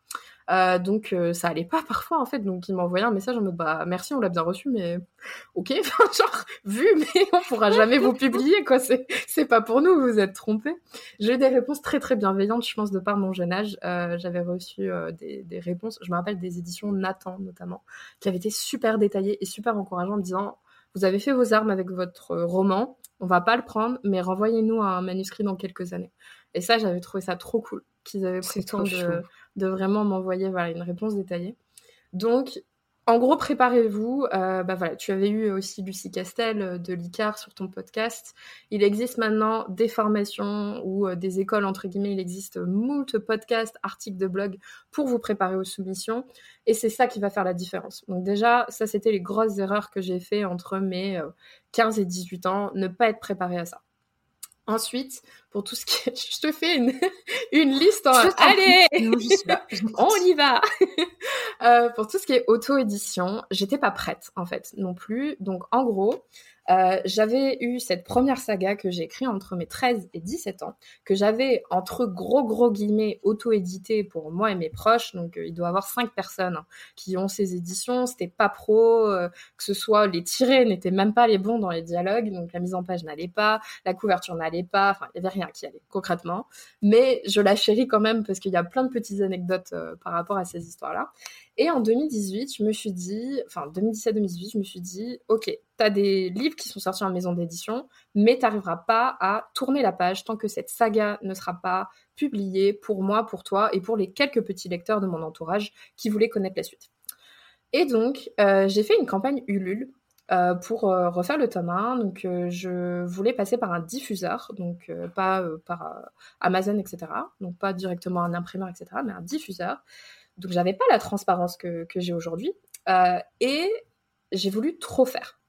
Euh, donc ça allait pas parfois en fait. Donc il m'envoyait un message en mode bah merci on l'a bien reçu mais ok genre vu mais on pourra jamais vous publier quoi. C'est c'est pas pour nous vous êtes trompés. J'ai eu des réponses très très bienveillantes je pense de par mon jeune âge. J'avais reçu des, des réponses. Je me rappelle des éditions Nathan notamment qui avaient été super détaillées et super encourageantes en disant vous avez fait vos armes avec votre roman, on va pas le prendre, mais renvoyez-nous un manuscrit dans quelques années. Et ça, j'avais trouvé ça trop cool qu'ils avaient pris le temps de, de, vraiment m'envoyer voilà, une réponse détaillée. Donc, en gros, préparez-vous. Euh, bah voilà, tu avais eu aussi Lucie Castel euh, de l'ICAR sur ton podcast. Il existe maintenant des formations ou euh, des écoles, entre guillemets, il existe moult podcasts, articles de blog pour vous préparer aux soumissions. Et c'est ça qui va faire la différence. Donc déjà, ça, c'était les grosses erreurs que j'ai fait entre mes 15 et 18 ans. Ne pas être préparé à ça. Ensuite, pour tout ce qui est... Je te fais une, une liste en... Allez On y va. Euh, Pour tout ce qui est auto-édition, j'étais pas prête, en fait, non plus. Donc, en gros, euh, j'avais eu cette première saga que j'ai écrite entre mes 13 et 17 ans, que j'avais entre gros gros guillemets auto-édité pour moi et mes proches. Donc euh, il doit y avoir cinq personnes hein, qui ont ces éditions. C'était pas pro, euh, que ce soit les tirés n'étaient même pas les bons dans les dialogues, donc la mise en page n'allait pas, la couverture n'allait pas, enfin il y avait rien qui allait concrètement. Mais je la chéris quand même parce qu'il y a plein de petites anecdotes par rapport à ces histoires-là. Et en 2018, je me suis dit, enfin 2017-2018, je me suis dit, ok, tu as des livres qui sont sortis en maison d'édition, mais tu n'arriveras pas à tourner la page tant que cette saga ne sera pas publiée pour moi, pour toi et pour les quelques petits lecteurs de mon entourage qui voulaient connaître la suite. Et donc, euh, j'ai fait une campagne Ulule euh, pour euh, refaire le tome 1. Donc, je voulais passer par un diffuseur, donc pas par Amazon, etc. Donc, pas directement un imprimeur, etc., mais un diffuseur. Donc j'avais pas la transparence que, j'ai aujourd'hui. Et j'ai voulu trop faire.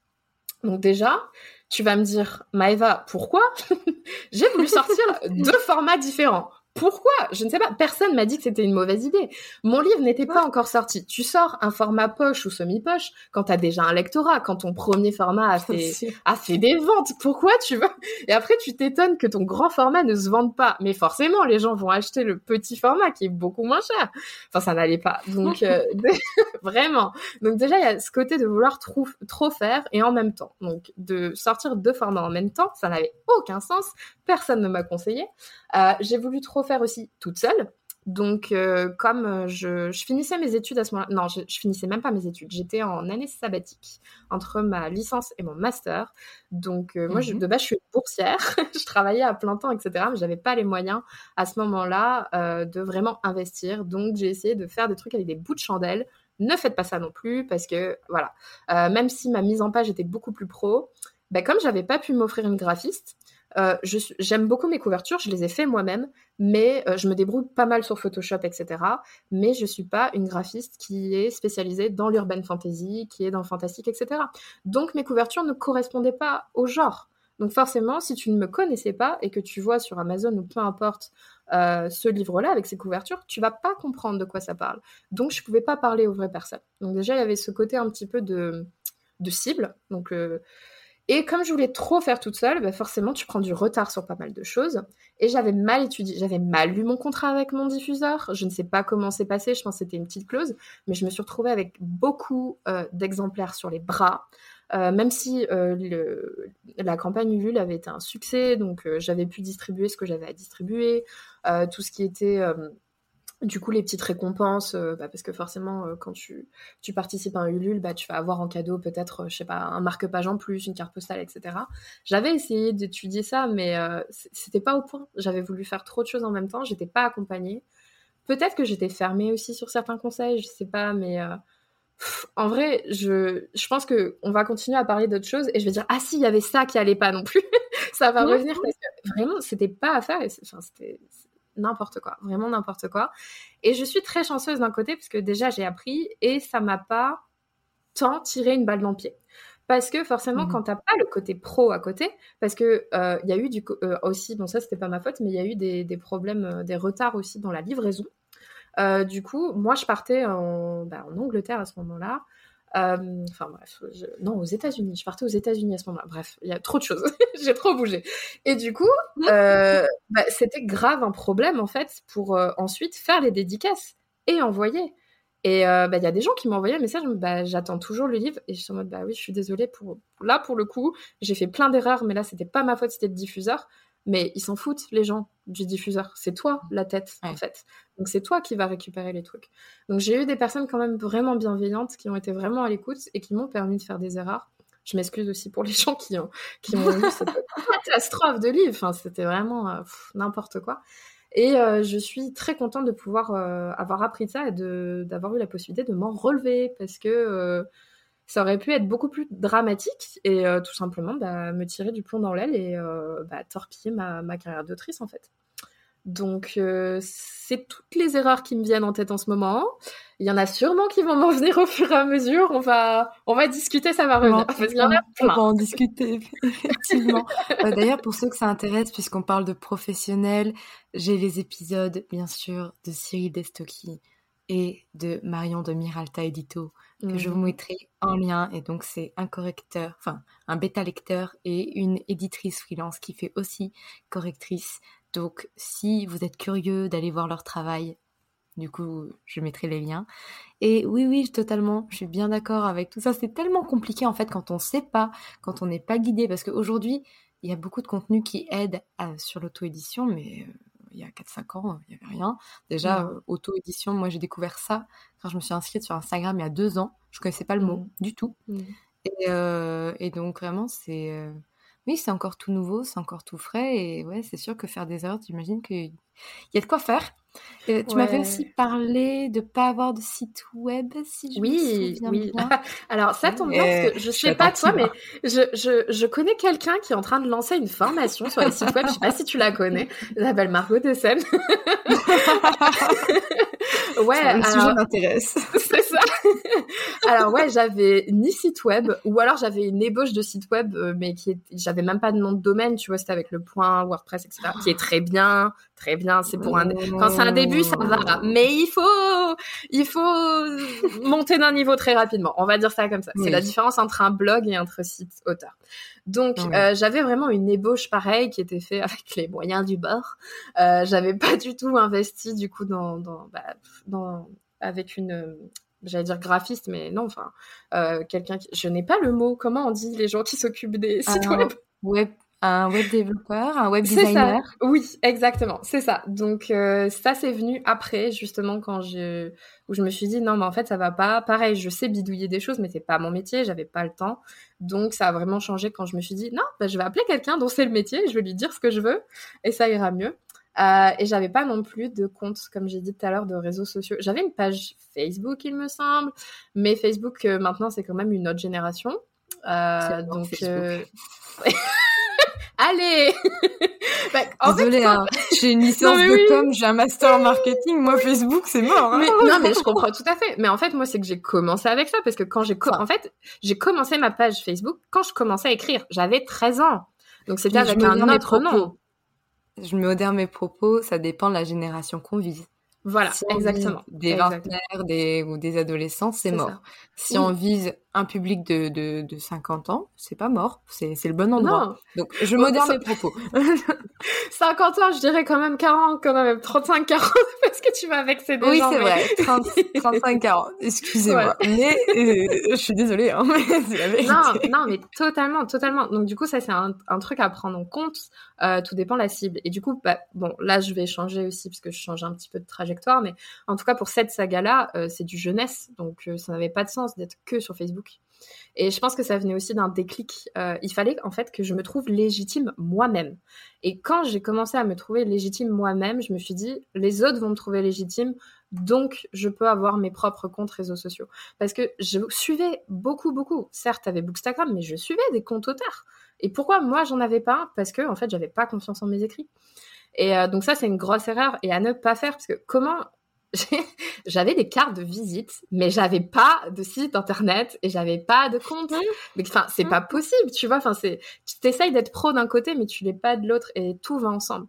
Donc déjà, tu vas me dire, Maëva, pourquoi? J'ai voulu sortir deux formats différents. Pourquoi? Je ne sais pas. Personne m'a dit que c'était une mauvaise idée. Mon livre n'était pas encore sorti. Tu sors un format poche ou semi-poche quand tu as déjà un lectorat, quand ton premier format a fait, a fait des ventes. Pourquoi tu veux Et après, tu t'étonnes que ton grand format ne se vende pas. Mais forcément, les gens vont acheter le petit format qui est beaucoup moins cher. Enfin, ça n'allait pas. Donc, euh, vraiment. Donc déjà, il y a ce côté de vouloir trop, trop faire et en même temps. Donc, de sortir deux formats en même temps, ça n'avait aucun sens. Personne ne m'a conseillé. Euh, j'ai voulu trop faire aussi toute seule. Donc, euh, comme euh, je, je, finissais mes études à ce moment-là, non, je, je, finissais même pas mes études. J'étais en année sabbatique entre ma licence et mon master. Donc, euh, moi, je, mhm. de base, je suis boursière. je travaillais à plein temps, etc. Mais j'avais pas les moyens à ce moment-là euh, de vraiment investir. Donc, j'ai essayé de faire des trucs avec des bouts de chandelle. Ne faites pas ça non plus parce que, voilà, même si ma mise en page était beaucoup plus pro, ben, comme j'avais pas pu m'offrir une graphiste, euh, j'aime beaucoup mes couvertures, je les ai fait moi-même, mais euh, je me débrouille pas mal sur Photoshop, etc. Mais je suis pas une graphiste qui est spécialisée dans l'urban fantasy, qui est dans le fantastique, etc. Donc mes couvertures ne correspondaient pas au genre. Donc forcément, si tu ne me connaissais pas et que tu vois sur Amazon ou peu importe euh, ce livre-là avec ses couvertures, tu vas pas comprendre de quoi ça parle. Donc je pouvais pas parler aux vraies personnes. Donc déjà il y avait ce côté un petit peu de, de cible. Donc euh, et comme je voulais trop faire toute seule, bah forcément tu prends du retard sur pas mal de choses. Et j'avais mal étudié, j'avais mal lu mon contrat avec mon diffuseur. Je ne sais pas comment c'est passé, je pense que c'était une petite clause, mais je me suis retrouvée avec beaucoup euh, d'exemplaires sur les bras. Euh, même si euh, la campagne Ulule avait été un succès, donc j'avais pu distribuer ce que j'avais à distribuer, tout ce qui était du coup les petites récompenses, bah, parce que forcément quand tu, tu, participes à un Ulule, bah, tu vas avoir en cadeau peut-être, je sais pas, un marque-page en plus, une carte postale, etc. J'avais essayé d'étudier ça, mais c'était pas au point. J'avais voulu faire trop de choses en même temps, j'étais pas accompagnée. Peut-être que j'étais fermée aussi sur certains conseils, je sais pas, mais en vrai, je, je pense que on va continuer à parler d'autres choses et je vais dire ah si il y avait ça qui allait pas non plus, ça va revenir parce que vraiment c'était pas à faire, enfin c'était n'importe quoi, vraiment n'importe quoi. Et je suis très chanceuse d'un côté parce que déjà j'ai appris et ça m'a pas tant tiré une balle dans le pied. Parce que forcément, mmh. quand t'as pas le côté pro à côté, parce que il euh, y a eu du euh, aussi, bon ça c'était pas ma faute, mais il y a eu des, des problèmes, euh, des retards aussi dans la livraison. Du coup, moi, je partais en, bah, en Angleterre à ce moment-là. Euh, enfin bref, non, aux États-Unis. Je partais aux États-Unis à ce moment-là. Bref, il y a trop de choses. J'ai trop bougé. Et du coup, euh, bah, c'était grave un problème en fait pour ensuite faire les dédicaces et envoyer. Et bah, il y a des gens qui m'ont envoyé un message, bah, j'attends toujours le livre. Et je suis en mode, bah oui, je suis désolée pour. Là, pour le coup, j'ai fait plein d'erreurs, mais là, c'était pas ma faute, c'était le diffuseur mais ils s'en foutent, les gens du diffuseur. C'est toi la tête, en fait. Donc c'est toi qui vas récupérer les trucs. Donc j'ai eu des personnes quand même vraiment bienveillantes qui ont été vraiment à l'écoute et qui m'ont permis de faire des erreurs. Je m'excuse aussi pour les gens qui ont, qui ont lu cette catastrophe de livre. Enfin, c'était vraiment euh, n'importe quoi. Et euh, je suis très contente de pouvoir euh, avoir appris ça et d'avoir eu la possibilité de m'en relever parce que ça aurait pu être beaucoup plus dramatique et euh, tout simplement bah, me tirer du plomb dans l'aile et euh, bah, torpiller ma, ma carrière d'autrice en fait. Donc euh, c'est toutes les erreurs qui me viennent en tête en ce moment. Il y en a sûrement qui vont m'en venir au fur et à mesure. On va, on va discuter, ça va revenir. Il y en a plein. On va en discuter, effectivement. D'ailleurs, pour ceux que ça intéresse, puisqu'on parle de professionnels, j'ai les épisodes, bien sûr, de Cyril Destocky et de Marion de Miralta Edito que je vous mhm. mettrai en lien. Et donc, c'est un correcteur, enfin, un bêta lecteur et une éditrice freelance qui fait aussi correctrice. Donc, si vous êtes curieux d'aller voir leur travail, du coup, je mettrai les liens. Et oui, oui, totalement, je suis bien d'accord avec tout ça. C'est tellement compliqué, en fait, quand on ne sait pas, quand on n'est pas guidé, parce qu'aujourd'hui, il y a beaucoup de contenus qui aident sur l'auto-édition, mais euh, il y a 4-5 ans, il n'y avait rien. Déjà, euh, auto-édition, moi j'ai découvert ça quand je me suis inscrite sur Instagram il y a deux ans. Je ne connaissais pas le mot mmh. du tout. Mmh. Euh, et, donc vraiment, c'est... Euh, oui, c'est encore tout nouveau, c'est encore tout frais. Et ouais, c'est sûr que faire des erreurs, j'imagine qu'il y a de quoi faire. Euh, tu m'avais aussi parlé de pas avoir de site web, si je oui, me souviens oui. Alors ça tombe bien parce que je sais pas toi, mais je, je, je connais quelqu'un qui est en train de lancer une formation sur les sites web. Je sais pas si tu la connais. Elle s'appelle Margot Dessen. ouais, le sujet m'intéresse. C'est ça. alors ouais, j'avais ni site web ou alors j'avais une ébauche de site web, euh, mais qui est... j'avais même pas de nom de domaine. Tu vois, c'était avec le point WordPress, etc. Qui est très bien, très bien. C'est pour un quand c'est un début, ça va. Mais il faut, il faut monter d'un niveau très rapidement. On va dire ça comme ça. C'est la différence entre un blog et entre site auteur. Donc euh, j'avais vraiment une ébauche pareille qui était faite avec les moyens du bord. Euh, j'avais pas du tout investi du coup dans, dans, bah, dans avec une j'allais dire graphiste, mais non, enfin, euh, quelqu'un qui... Je n'ai pas le mot, comment on dit les gens qui s'occupent des sites web? Web un web développeur, un web designer. Ça. Oui, exactement, c'est ça. Donc euh, ça c'est venu après justement quand je où je me suis dit non mais en fait ça va pas. Pareil, je sais bidouiller des choses mais c'est pas mon métier, j'avais pas le temps. Donc ça a vraiment changé quand je me suis dit non, bah, je vais appeler quelqu'un dont c'est le métier, je vais lui dire ce que je veux et ça ira mieux. Euh, et j'avais pas non plus de compte, comme j'ai dit tout à l'heure, de réseaux sociaux. J'avais une page Facebook, il me semble, mais Facebook euh, maintenant c'est quand même une autre génération. Euh, donc euh, Allez bah, Désolée, hein. j'ai une licence de com, j'ai un master en marketing. Moi, Facebook, c'est mort. Hein. non, mais je comprends tout à fait. Mais en fait, moi, c'est que j'ai commencé avec ça parce que quand j'ai, en fait, j'ai commencé ma page Facebook quand je commençais à écrire. J'avais 13 ans. Donc c'était avec un autre nom. Je modère mes propos, ça dépend de la génération qu'on vise. Voilà, exactement. Des vingtenaires des, ou des adolescents, c'est mort. Si on vise un public de, de, de 50 ans, c'est pas mort, c'est le bon endroit. Donc, je modère mes propos. 50 ans, je dirais quand même 40, quand même 35, 40, parce que tu vas vexer des oui, c'est vrai, 35, 40, excusez-moi. Mais euh, je suis désolée, hein, non, non, mais totalement, totalement. Donc, du coup, ça, c'est un, un, truc à prendre en compte. Euh, tout dépend de la cible. Et du coup, bah, bon, là, je vais changer aussi, parce que je change un petit peu de trajectoire, mais en tout cas, pour cette saga-là, euh, c'est du jeunesse, donc ça n'avait pas de sens d'être que sur Facebook et je pense que ça venait aussi d'un déclic. Euh, il fallait en fait que je me trouve légitime moi-même. Et quand j'ai commencé à me trouver légitime moi-même, je me suis dit, les autres vont me trouver légitime, donc je peux avoir mes propres comptes réseaux sociaux. Parce que je suivais beaucoup, beaucoup. Certes, avec Bookstagram, mais je suivais des comptes auteurs. Et pourquoi moi j'en avais pas Parce que en fait, j'avais pas confiance en mes écrits. Et euh, donc ça, c'est une grosse erreur et à ne pas faire parce que comment j'avais des cartes de visite, mais j'avais pas de site internet et j'avais pas de compte. Mmh. Enfin, c'est pas possible, tu vois. Enfin, c'est, tu t'essayes d'être pro d'un côté, mais tu l'es pas de l'autre et tout va ensemble.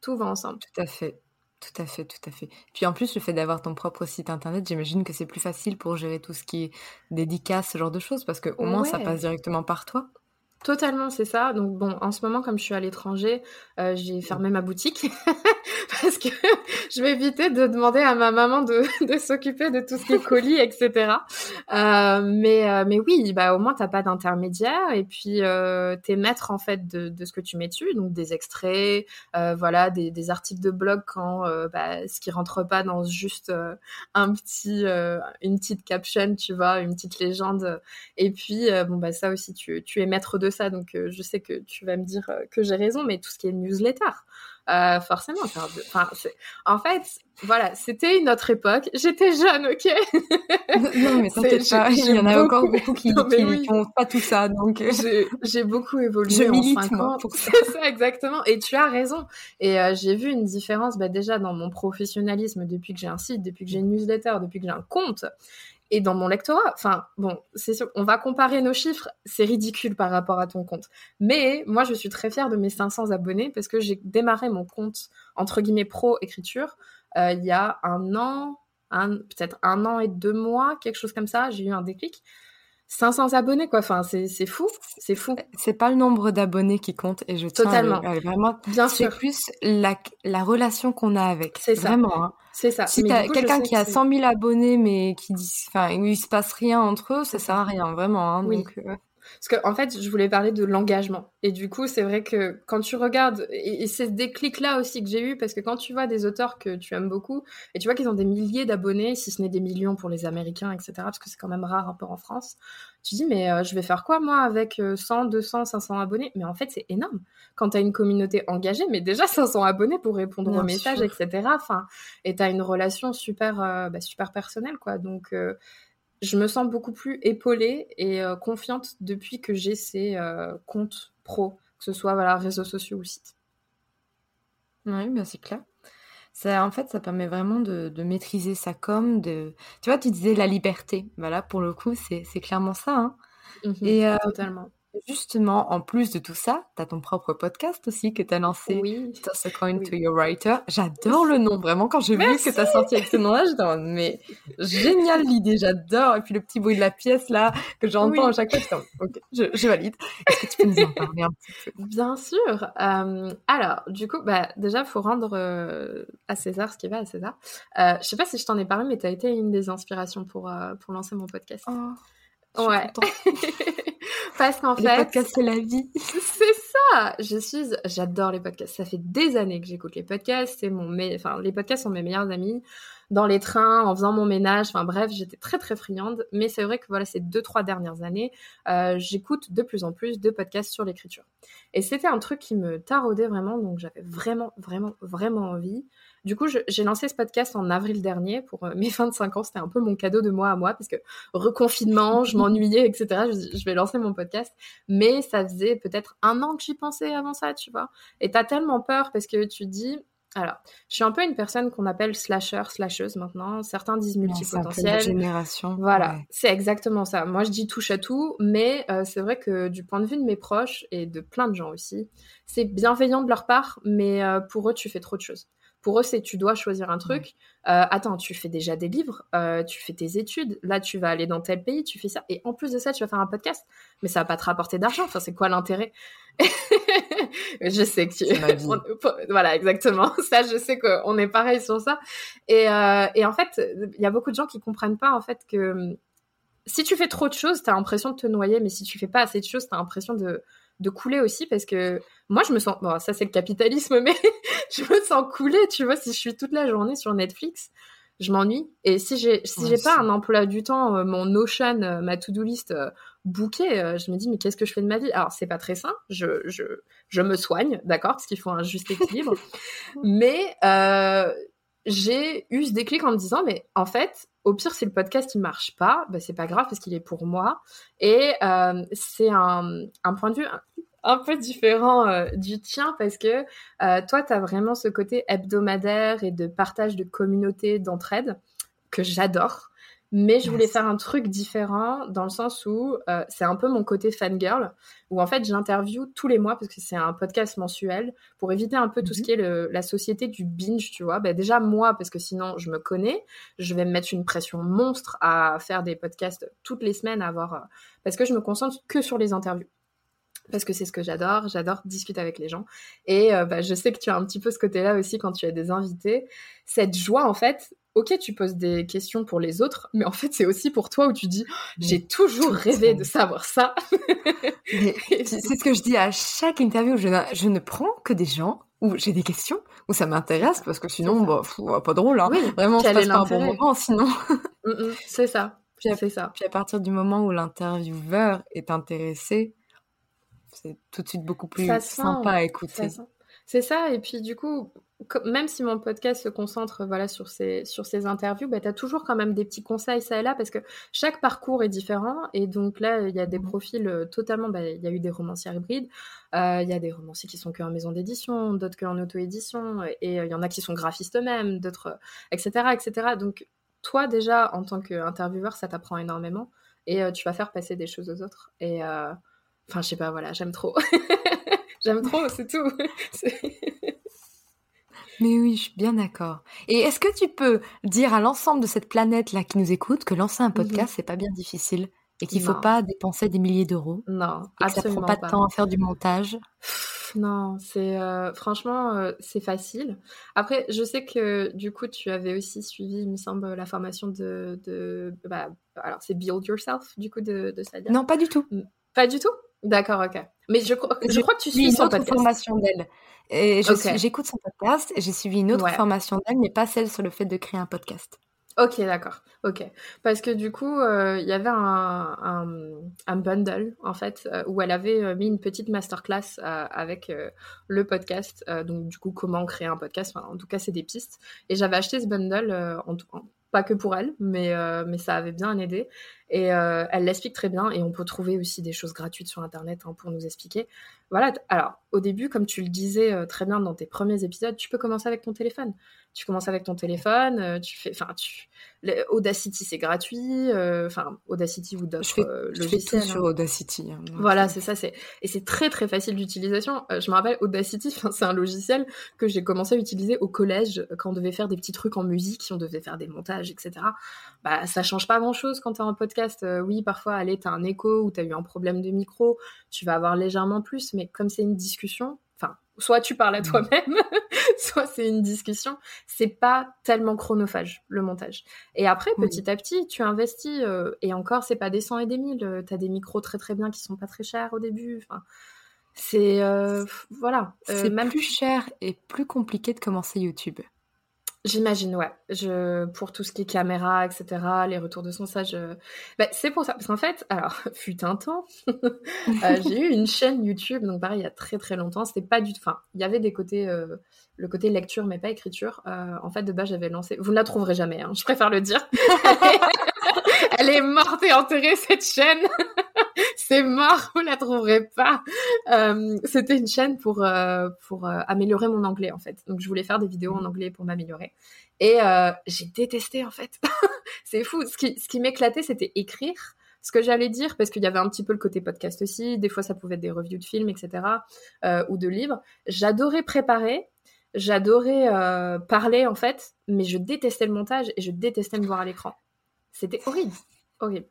Tout va ensemble. Tout à fait. Tout à fait, tout à fait. Puis en plus, le fait d'avoir ton propre site internet, j'imagine que c'est plus facile pour gérer tout ce qui est dédicace, ce genre de choses, parce que au moins ça passe directement par toi. Totalement, c'est ça. Donc bon, en ce moment, comme je suis à l'étranger, euh, j'ai fermé ma boutique parce que je vais éviter de demander à ma maman de, s'occuper de tout ce qui est colis, etc. Euh, mais euh, mais oui, bah au moins t'as pas d'intermédiaire et puis euh, t'es maître en fait de, de ce que tu mets dessus, donc des extraits, voilà, des, articles de blog quand bah, ce qui rentre pas dans juste un petit une petite caption, tu vois, une petite légende. Et puis bon bah ça aussi tu tu es maître de ça, donc euh, je sais que tu vas me dire euh, que j'ai raison, mais tout ce qui est newsletter, euh, forcément. Enfin, en fait, voilà, c'était une autre époque. J'étais jeune, ok? non, mais t'inquiète pas, il y en a encore beaucoup qui, n'ont pas tout ça, donc j'ai beaucoup évolué. Je milite moi pour ça. C'est ça exactement. Et tu as raison. Et j'ai vu une différence, bah, déjà dans mon professionnalisme depuis que j'ai un site, depuis que j'ai une newsletter, depuis que j'ai un compte et dans mon lectorat. Enfin, bon, c'est sûr, on va comparer nos chiffres, c'est ridicule par rapport à ton compte. Mais moi, je suis très fière de mes 500 abonnés parce que j'ai démarré mon compte, entre guillemets, pro écriture, euh, il y a un an, peut-être un an et deux mois, quelque chose comme ça, j'ai eu un déclic. 500 abonnés quoi. Enfin c'est c'est fou c'est fou. C'est pas le nombre d'abonnés qui compte et je tiens totalement. vraiment bien sûr. c'est plus la la relation qu'on a avec. C'est ça. Vraiment hein. c'est ça. Si t'as quelqu'un qui a 100 000 abonnés mais qui dit enfin il se passe rien entre eux ça sert à rien vraiment hein, oui. donc euh, parce qu'en en fait, je voulais parler de l'engagement. Et du coup, c'est vrai que quand tu regardes, et, c'est ce déclic-là aussi que j'ai eu, parce que quand tu vois des auteurs que tu aimes beaucoup, et tu vois qu'ils ont des milliers d'abonnés, si ce n'est des millions pour les Américains, etc., parce que c'est quand même rare un peu en France, tu dis, mais euh, je vais faire quoi, moi, avec 100, 200, 500 abonnés? Mais en fait, c'est énorme. Quand tu as une communauté engagée, mais déjà 500 abonnés pour répondre aux messages, etc., enfin, et tu as une relation super, euh, bah, super personnelle, quoi. Donc, euh, je me sens beaucoup plus épaulée et euh, confiante depuis que j'ai ces euh, comptes pro, que ce soit voilà, réseaux sociaux ou sites. Oui, bien c'est clair. Ça, en fait, ça permet vraiment de, maîtriser sa com. De... Tu vois, tu disais la liberté. Voilà, pour le coup, c'est clairement ça. Hein. Mmh et, euh, totalement. Justement, en plus de tout ça, tu as ton propre podcast aussi que tu as lancé. Oui. Toss a coin to your writer. J'adore le nom, vraiment. Quand j'ai vu que tu as sorti avec ce nom-là, j'étais en mais génial l'idée, j'adore. Et puis le petit bruit de la pièce là, que j'entends à chaque fois, ok, je, je valide. Est-ce que tu peux nous en parler un petit peu? Bien sûr. Euh, alors, du coup, bah, déjà, il faut rendre euh, à César ce qui va à César. Euh, je sais pas si je t'en ai parlé, mais tu as été une des inspirations pour, euh, pour lancer mon podcast. Oh, ouais. Parce qu'en fait. Les podcasts, c'est la vie. c'est ça! Je suis, j'adore les podcasts. Ça fait des années que j'écoute les podcasts. C'est mon, enfin, les podcasts sont mes meilleurs amis. Dans les trains, en faisant mon ménage. Enfin, bref, j'étais très, très friande. Mais c'est vrai que voilà, ces deux, trois dernières années, euh, j'écoute de plus en plus de podcasts sur l'écriture. Et c'était un truc qui me taraudait vraiment. Donc, j'avais vraiment, vraiment, vraiment envie. Du coup, j'ai lancé ce podcast en avril dernier pour euh, mes 25 ans. C'était un peu mon cadeau de moi à moi, parce que reconfinement, je m'ennuyais, etc. Je, je, vais lancer mon podcast. Mais ça faisait peut-être un an que j'y pensais avant ça, tu vois. Et t'as tellement peur parce que tu dis, alors, je suis un peu une personne qu'on appelle slasher, slasheuse maintenant. Certains disent multipotentiel. Génération. Voilà, c'est exactement ça. Moi, je dis touche à tout, mais euh, c'est vrai que du point de vue de mes proches et de plein de gens aussi, c'est bienveillant de leur part, mais euh, pour eux, tu fais trop de choses. Pour eux, c'est tu dois choisir un truc. Euh, attends, tu fais déjà des livres, euh, tu fais tes études, là tu vas aller dans tel pays, tu fais ça, et en plus de ça, tu vas faire un podcast. Mais ça va pas te rapporter d'argent. Enfin, c'est quoi l'intérêt? Je sais que tu. voilà, exactement. Ça, je sais qu'on est pareil sur ça. Et, euh, et en fait, il y a beaucoup de gens qui comprennent pas en fait que hum, si tu fais trop de choses, tu as l'impression de te noyer, mais si tu fais pas assez de choses, tu as l'impression de de couler aussi parce que moi je me sens bon ça c'est le capitalisme mais je me sens couler tu vois si je suis toute la journée sur Netflix je m'ennuie. Et si j'ai si j'ai pas un emploi du temps euh, mon Notion euh, ma to-do list euh, bouquet je me dis mais qu'est-ce que je fais de ma vie? Alors c'est pas très sain je je je me soigne d'accord parce qu'il faut un juste équilibre. Mais j'ai eu ce déclic en me disant mais en fait au pire, si le podcast il marche pas, bah, c'est pas grave parce qu'il est pour moi. Et euh, c'est un, un, point de vue un, peu différent euh, du tien parce que euh, toi, tu as vraiment ce côté hebdomadaire et de partage de communauté, d'entraide que j'adore. Mais je voulais faire un truc différent dans le sens où euh, c'est un peu mon côté fangirl, où en fait j'interview tous les mois parce que c'est un podcast mensuel pour éviter un peu tout ce mhm. qui est la société du binge, tu vois. Bah, déjà moi, parce que sinon je me connais, je vais me mettre une pression monstre à faire des podcasts toutes les semaines, à avoir, euh, parce que je me concentre que sur les interviews parce que c'est ce que j'adore. J'adore discuter avec les gens. Et euh, bah, je sais que tu as un petit peu ce côté-là aussi quand tu as des invités. Cette joie, en fait, ok, tu poses des questions pour les autres, mais en fait, c'est aussi pour toi où tu dis, j'ai toujours rêvé de savoir ça. c'est ce que je dis à chaque interview. Je, je ne prends que des gens où j'ai des questions, où ça m'intéresse, parce que sinon, bah, pas drôle. Hein. Vraiment, ça passe pas un bon moment, sinon. Mm, mm, c'est ça. Puis, fait ça. Puis à partir du moment où l'intervieweur est intéressé, c'est tout de suite beaucoup plus sympa à écouter. C'est ça, et puis du coup, même si mon podcast se concentre voilà, sur, ces, sur ces interviews, bah, tu as toujours quand même des petits conseils ça et là, parce que chaque parcours est différent, et donc là, il y a des mmh profils euh, totalement, bah, il y a eu des romancières hybrides, euh, il y a des romanciers qui sont qu'en maison d'édition, d'autres qu'en auto-édition, et euh, il y en a qui sont graphistes eux-mêmes, d'autres, etc., etc. Donc toi déjà, en tant qu'intervieweur, ça t'apprend énormément, et tu vas faire passer des choses aux autres, et... Enfin, je sais pas, voilà, j'aime trop. j'aime trop, c'est tout. Mais oui, je suis bien d'accord. Et est-ce que tu peux dire à l'ensemble de cette planète-là qui nous écoute que lancer un mhm. podcast, c'est pas bien difficile et qu'il faut pas dépenser des milliers d'euros Non, et que ça prend pas, de temps à faire du montage? Non, c'est euh, franchement euh, c'est facile. Après, je sais que du coup tu avais aussi suivi, il me semble, la formation de, de bah, alors c'est Build Yourself du coup de, de Sadia? Non, pas du tout. Pas du tout? D'accord, ok. Mais je, je, crois que tu suis une autre formation d'elle. Et j'écoute son podcast et j'ai suivi une autre formation d'elle, mais pas celle sur le fait de créer un podcast. Ok, d'accord. Ok. Parce que du coup, euh, il y avait un, un, bundle, en fait, euh, où elle avait euh, mis une petite masterclass avec le podcast. donc, du coup, comment créer un podcast. en tout cas, c'est des pistes. Et j'avais acheté ce bundle, en, en, pas que pour elle, mais, euh, mais ça avait bien aidé. Et euh, elle l'explique très bien. Et on peut trouver aussi des choses gratuites sur Internet hein, pour nous expliquer. Voilà. Alors, au début, comme tu le disais euh, très bien dans tes premiers épisodes, tu peux commencer avec ton téléphone. Tu commences avec ton téléphone, tu fais, enfin, tu, Audacity c'est gratuit, enfin Audacity ou d'autres logiciels. Je sur hein. Audacity. Hein, voilà, c'est ça, c'est et c'est très très facile d'utilisation. je me rappelle Audacity, c'est un logiciel que j'ai commencé à utiliser au collège quand on devait faire des petits trucs en musique, si on devait faire des montages, etc. Bah ça change pas grand chose quand t'es en podcast. oui, parfois, allez, t'as un écho ou t'as eu un problème de micro, tu vas avoir légèrement plus, mais comme c'est une discussion, enfin soit tu parles à mmh. toi-même, soit c'est une discussion. C'est pas tellement chronophage le montage. Et après, petit à petit, tu investis. Euh, et encore, c'est pas des 100 et des 1000. Euh, t'as des micros très très bien qui sont pas très chers au début. Enfin, c'est euh, voilà. c'est même plus cher et plus compliqué de commencer YouTube. J'imagine, ouais. Je, pour tout ce qui est caméra, etc., les retours de son, ça, je... Bah, c'est pour ça. Parce qu'en fait, alors, fut un temps, euh, j'ai eu une chaîne YouTube, donc pareil, il y a très très longtemps. C'était pas du tout... Enfin, il y avait des côtés... Euh, le côté lecture, mais pas écriture. Euh, en fait, de base, j'avais lancé... Vous ne la trouverez jamais, hein, je préfère le dire. Elle est morte et enterrée cette chaîne. c'est mort, vous la trouverez pas. Euh, c'était une chaîne pour euh, pour euh, améliorer mon anglais en fait. Donc je voulais faire des vidéos en anglais pour m'améliorer. Et j'ai détesté en fait. c'est fou. Ce qui ce qui m'éclatait, c'était écrire ce que j'allais dire, parce qu'il y avait un petit peu le côté podcast aussi, des fois ça pouvait être des reviews de films, etc., ou de livres. J'adorais préparer, j'adorais parler en fait, mais je détestais le montage et je détestais me voir à l'écran. C'était horrible, horrible.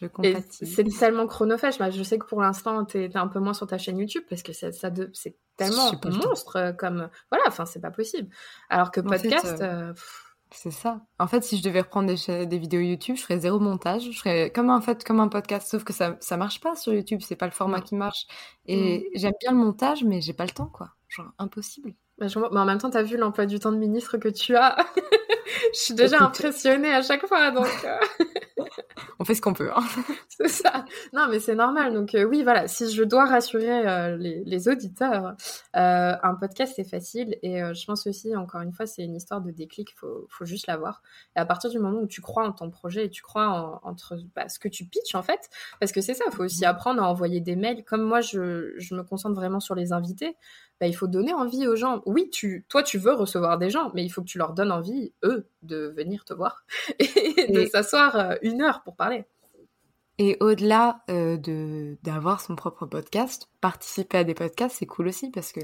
Je C'est tellement chronophage. Je sais que pour l'instant, tu es, un peu moins sur ta chaîne YouTube parce que ça, ça c'est tellement monstre euh, comme. Voilà, enfin, c'est pas possible. Alors que podcast. Euh, euh, c'est ça. En fait, si je devais reprendre des, des, vidéos YouTube, je ferais zéro montage. Je ferais comme en fait comme un podcast, sauf que ça ça marche pas sur YouTube. C'est pas le format qui marche. Et mm. j'aime bien le montage, mais j'ai pas le temps, quoi. Genre impossible. Bah, mais en même temps, tu as vu l'emploi du temps de ministre que tu as. je suis déjà impressionnée à chaque fois, donc. on fait ce qu'on peut. Hein. c'est ça. Non, mais c'est normal. Donc euh, oui, voilà. Si je dois rassurer euh, les, auditeurs, euh, un podcast c'est facile et je pense aussi, encore une fois, c'est une histoire de déclic. Faut, faut juste l'avoir. Et à partir du moment où tu crois en ton projet et tu crois en, entre bah, ce que tu pitches en fait, parce que c'est ça. Il faut aussi mhm. apprendre à envoyer des mails. Comme moi, je, je me concentre vraiment sur les invités. Bah, il faut donner envie aux gens. Oui, tu, toi, tu veux recevoir des gens, mais il faut que tu leur donnes envie, eux, de venir te voir et de s'asseoir euh, une heure pour parler. Et au-delà euh, de d'avoir son propre podcast, participer à des podcasts, c'est cool aussi parce que,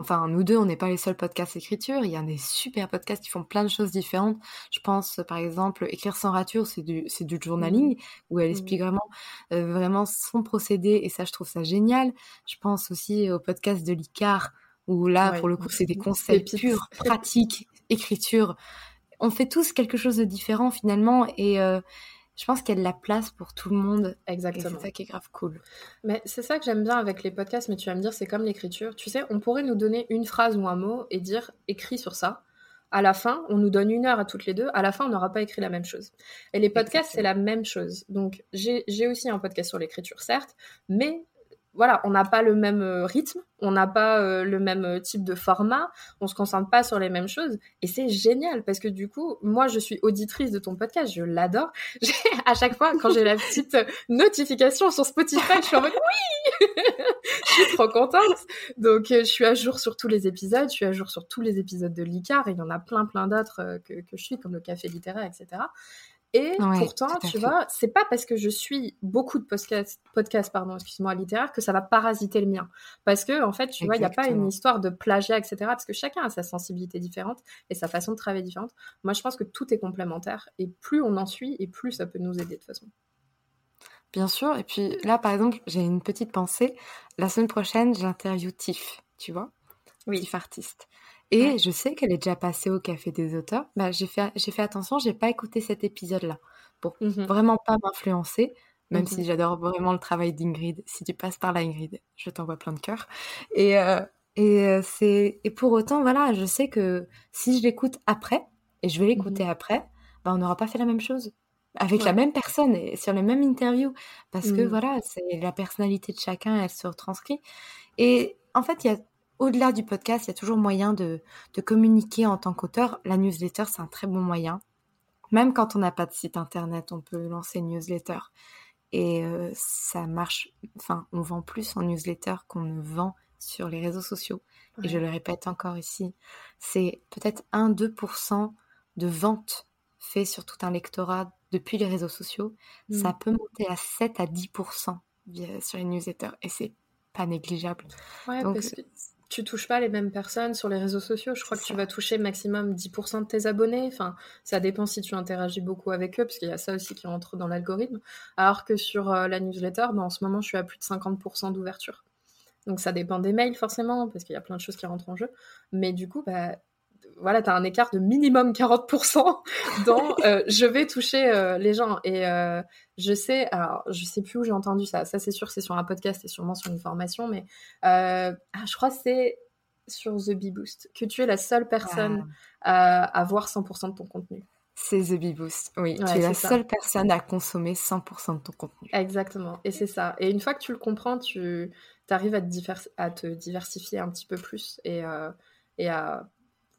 enfin, nous deux, on n'est pas les seuls podcasts écriture. Il y a des super podcasts qui font plein de choses différentes. Je pense, par exemple, écrire sans rature, c'est du c'est du journaling mmh. où elle explique mmh. vraiment euh, vraiment son procédé et ça, je trouve ça génial. Je pense aussi au podcast de l'Icar où là, pour le coup, c'est des conseils purs, pratiques, écriture. On fait tous quelque chose de différent finalement, et euh, je pense qu'il y a de la place pour tout le monde. Exactement. C'est ça qui est grave cool. Mais c'est ça que j'aime bien avec les podcasts, mais tu vas me dire, c'est comme l'écriture. Tu sais, on pourrait nous donner une phrase ou un mot et dire écris sur ça. À la fin, on nous donne une heure à toutes les deux. À la fin, on n'aura pas écrit la même chose. Et les podcasts, c'est la même chose. Donc, j'ai aussi un podcast sur l'écriture, certes, mais voilà, on n'a pas le même euh, rythme, on n'a pas euh, le même euh, type de format, on se concentre pas sur les mêmes choses et c'est génial parce que du coup, moi je suis auditrice de ton podcast, je l'adore. À chaque fois quand j'ai la petite notification sur Spotify, je suis en mode oui, je suis trop contente. Donc je suis à jour sur tous les épisodes, je suis à jour sur tous les épisodes de l'Icar et il y en a plein plein d'autres que, que je suis comme le café littéraire, etc. Et pourtant, tu vois, c'est pas parce que je suis beaucoup de podcasts, podcast, pardon, excuse-moi, littéraires que ça va parasiter le mien. Parce que, en fait, tu vois, il n'y a pas une histoire de plagiat, etc. Parce que chacun a sa sensibilité différente et sa façon de travailler différente. Moi, je pense que tout est complémentaire et plus on en suit et plus ça peut nous aider de toute façon. Bien sûr. Et puis là, par exemple, j'ai une petite pensée. La semaine prochaine, j'interview Tiff, tu vois Oui. Tiff artiste. Et je sais qu'elle est déjà passée au Café des auteurs. Bah, j'ai fait, j'ai fait attention, j'ai pas écouté cet épisode-là. Pour mmh vraiment pas m'influencer, même mmh si j'adore vraiment le travail d'Ingrid. Si tu passes par là, Ingrid, je t'envoie plein de cœur. Et, euh, et, euh, c'est, et pour autant, voilà, je sais que si je l'écoute après, et je vais mmh l'écouter après, bah, on n'aura pas fait la même chose. Avec la même personne et sur les mêmes interviews. Parce que voilà c'est la personnalité de chacun elle se retranscrit. Et en fait il y a au-delà du podcast, il y a toujours moyen de, communiquer en tant qu'auteur. La newsletter, c'est un très bon moyen. Même quand on n'a pas de site internet, on peut lancer une newsletter. Et euh, ça marche, enfin, on vend plus en newsletter qu'on ne vend sur les réseaux sociaux. Et je le répète encore ici, c'est peut-être 1-2% de ventes faites sur tout un lectorat depuis les réseaux sociaux. Ça mm. peut monter à 7 à 10% sur les newsletters. Et c'est pas négligeable. Ouais, parce que tu touches pas les mêmes personnes sur les réseaux sociaux. Je crois que tu vas toucher maximum 10% de tes abonnés. Enfin, ça dépend si tu interagis beaucoup avec eux, parce qu'il y a ça aussi qui rentre dans l'algorithme. Alors que sur euh, la newsletter, ben, en ce moment, je suis à plus de 50% d'ouverture. Donc ça dépend des mails forcément, parce qu'il y a plein de choses qui rentrent en jeu. Mais du coup, bah, voilà, tu as un écart de minimum 40% dans euh, je vais toucher euh, les gens. Et euh, je sais, alors je sais plus où j'ai entendu ça. Ça, c'est sûr, c'est sur un podcast et sûrement sur une formation, mais ah, je crois que c'est sur The Bee Boost que tu es la seule personne à, à voir 100% de ton contenu. C'est The Bee Boost, oui. tu es la seule personne à consommer 100% de ton contenu. Exactement, et c'est ça. Et une fois que tu le comprends, tu arrives à te, à te diversifier un petit peu plus et, et à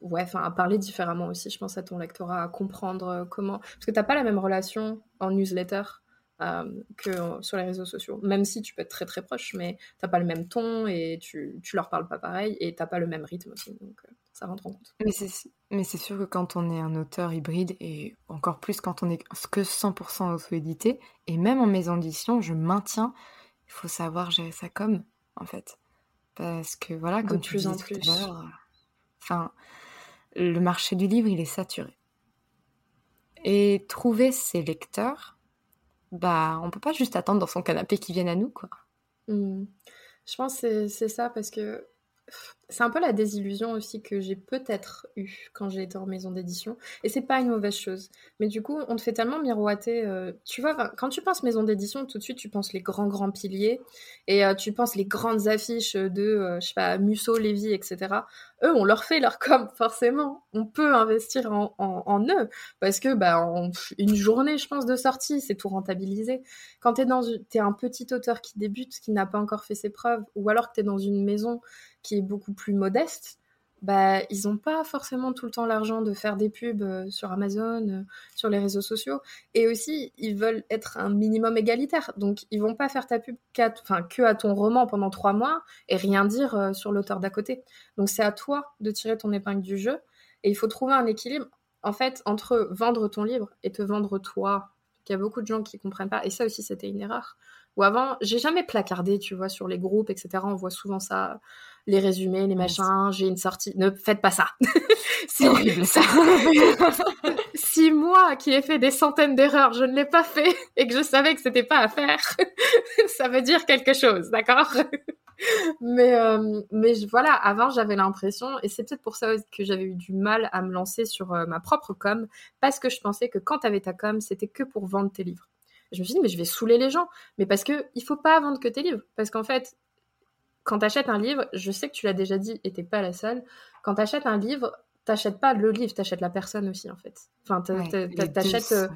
ouais, enfin, à parler différemment aussi, je pense, à ton lectorat, à comprendre comment. Parce que tu n'as pas la même relation en newsletter euh, que sur les réseaux sociaux. Même si tu peux être très très proche, mais t'as pas le même ton et tu, tu leur parles pas pareil et t'as pas le même rythme aussi. Donc euh, ça rentre en compte. Mais c'est sûr que quand on est un auteur hybride et encore plus quand on est que 100% auto-édité, et même en maison d'édition, je maintiens, il faut savoir gérer ça comme en fait. Parce que voilà, comme tu plus en plus. enfin, le marché du livre, il est saturé. Et trouver ses lecteurs, bah, on peut pas juste attendre dans son canapé qu'ils viennent à nous, quoi. Mmh. Je pense que c'est ça parce que c'est un peu la désillusion aussi que j'ai peut-être eue quand j'ai été en maison d'édition. Et c'est pas une mauvaise chose. Mais du coup, on te fait tellement miroiter. Euh, tu vois, quand tu penses maison d'édition, tout de suite, tu penses les grands, grands piliers. Et euh, tu penses les grandes affiches de, euh, je sais pas, Musso, Lévy, etc. Eux, on leur fait leur com, forcément. On peut investir en, eux. Parce que, bah, une journée, je pense, de sortie, c'est tout rentabilisé. Quand t'es dans, es un petit auteur qui débute, qui n'a pas encore fait ses preuves, ou alors que t'es dans une maison qui est beaucoup plus modeste, bah, ils n'ont pas forcément tout le temps l'argent de faire des pubs euh, sur Amazon, euh, sur les réseaux sociaux. Et aussi, ils veulent être un minimum égalitaire. Donc, ils vont pas faire ta pub enfin, que à ton roman pendant trois mois et rien dire euh, sur l'auteur d'à côté. Donc, c'est à toi de tirer ton épingle du jeu. Et il faut trouver un équilibre, en fait, entre vendre ton livre et te vendre toi. Il y a beaucoup de gens qui comprennent pas. Et ça aussi, c'était une erreur. Ou avant, j'ai jamais placardé, tu vois, sur les groupes, etc. On voit souvent ça les résumés, les machins, j'ai une sortie. Ne faites pas ça. C'est horrible ça. si moi qui ai fait des centaines d'erreurs, je ne l'ai pas fait et que je savais que c'était pas à faire, ça veut dire quelque chose, d'accord? Mais euh, mais voilà, avant j'avais l'impression et c'est peut-être pour ça que j'avais eu du mal à me lancer sur euh, ma propre com parce que je pensais que quand tu avais ta com, c'était que pour vendre tes livres. Je me suis dit mais je vais saouler les gens, mais parce que il faut pas vendre que tes livres parce qu'en fait quand tu achètes un livre, je sais que tu l'as déjà dit et t'es pas la seule, quand tu achètes un livre, t'achètes pas le livre, t'achètes la personne aussi en fait. Enfin, t'achètes euh,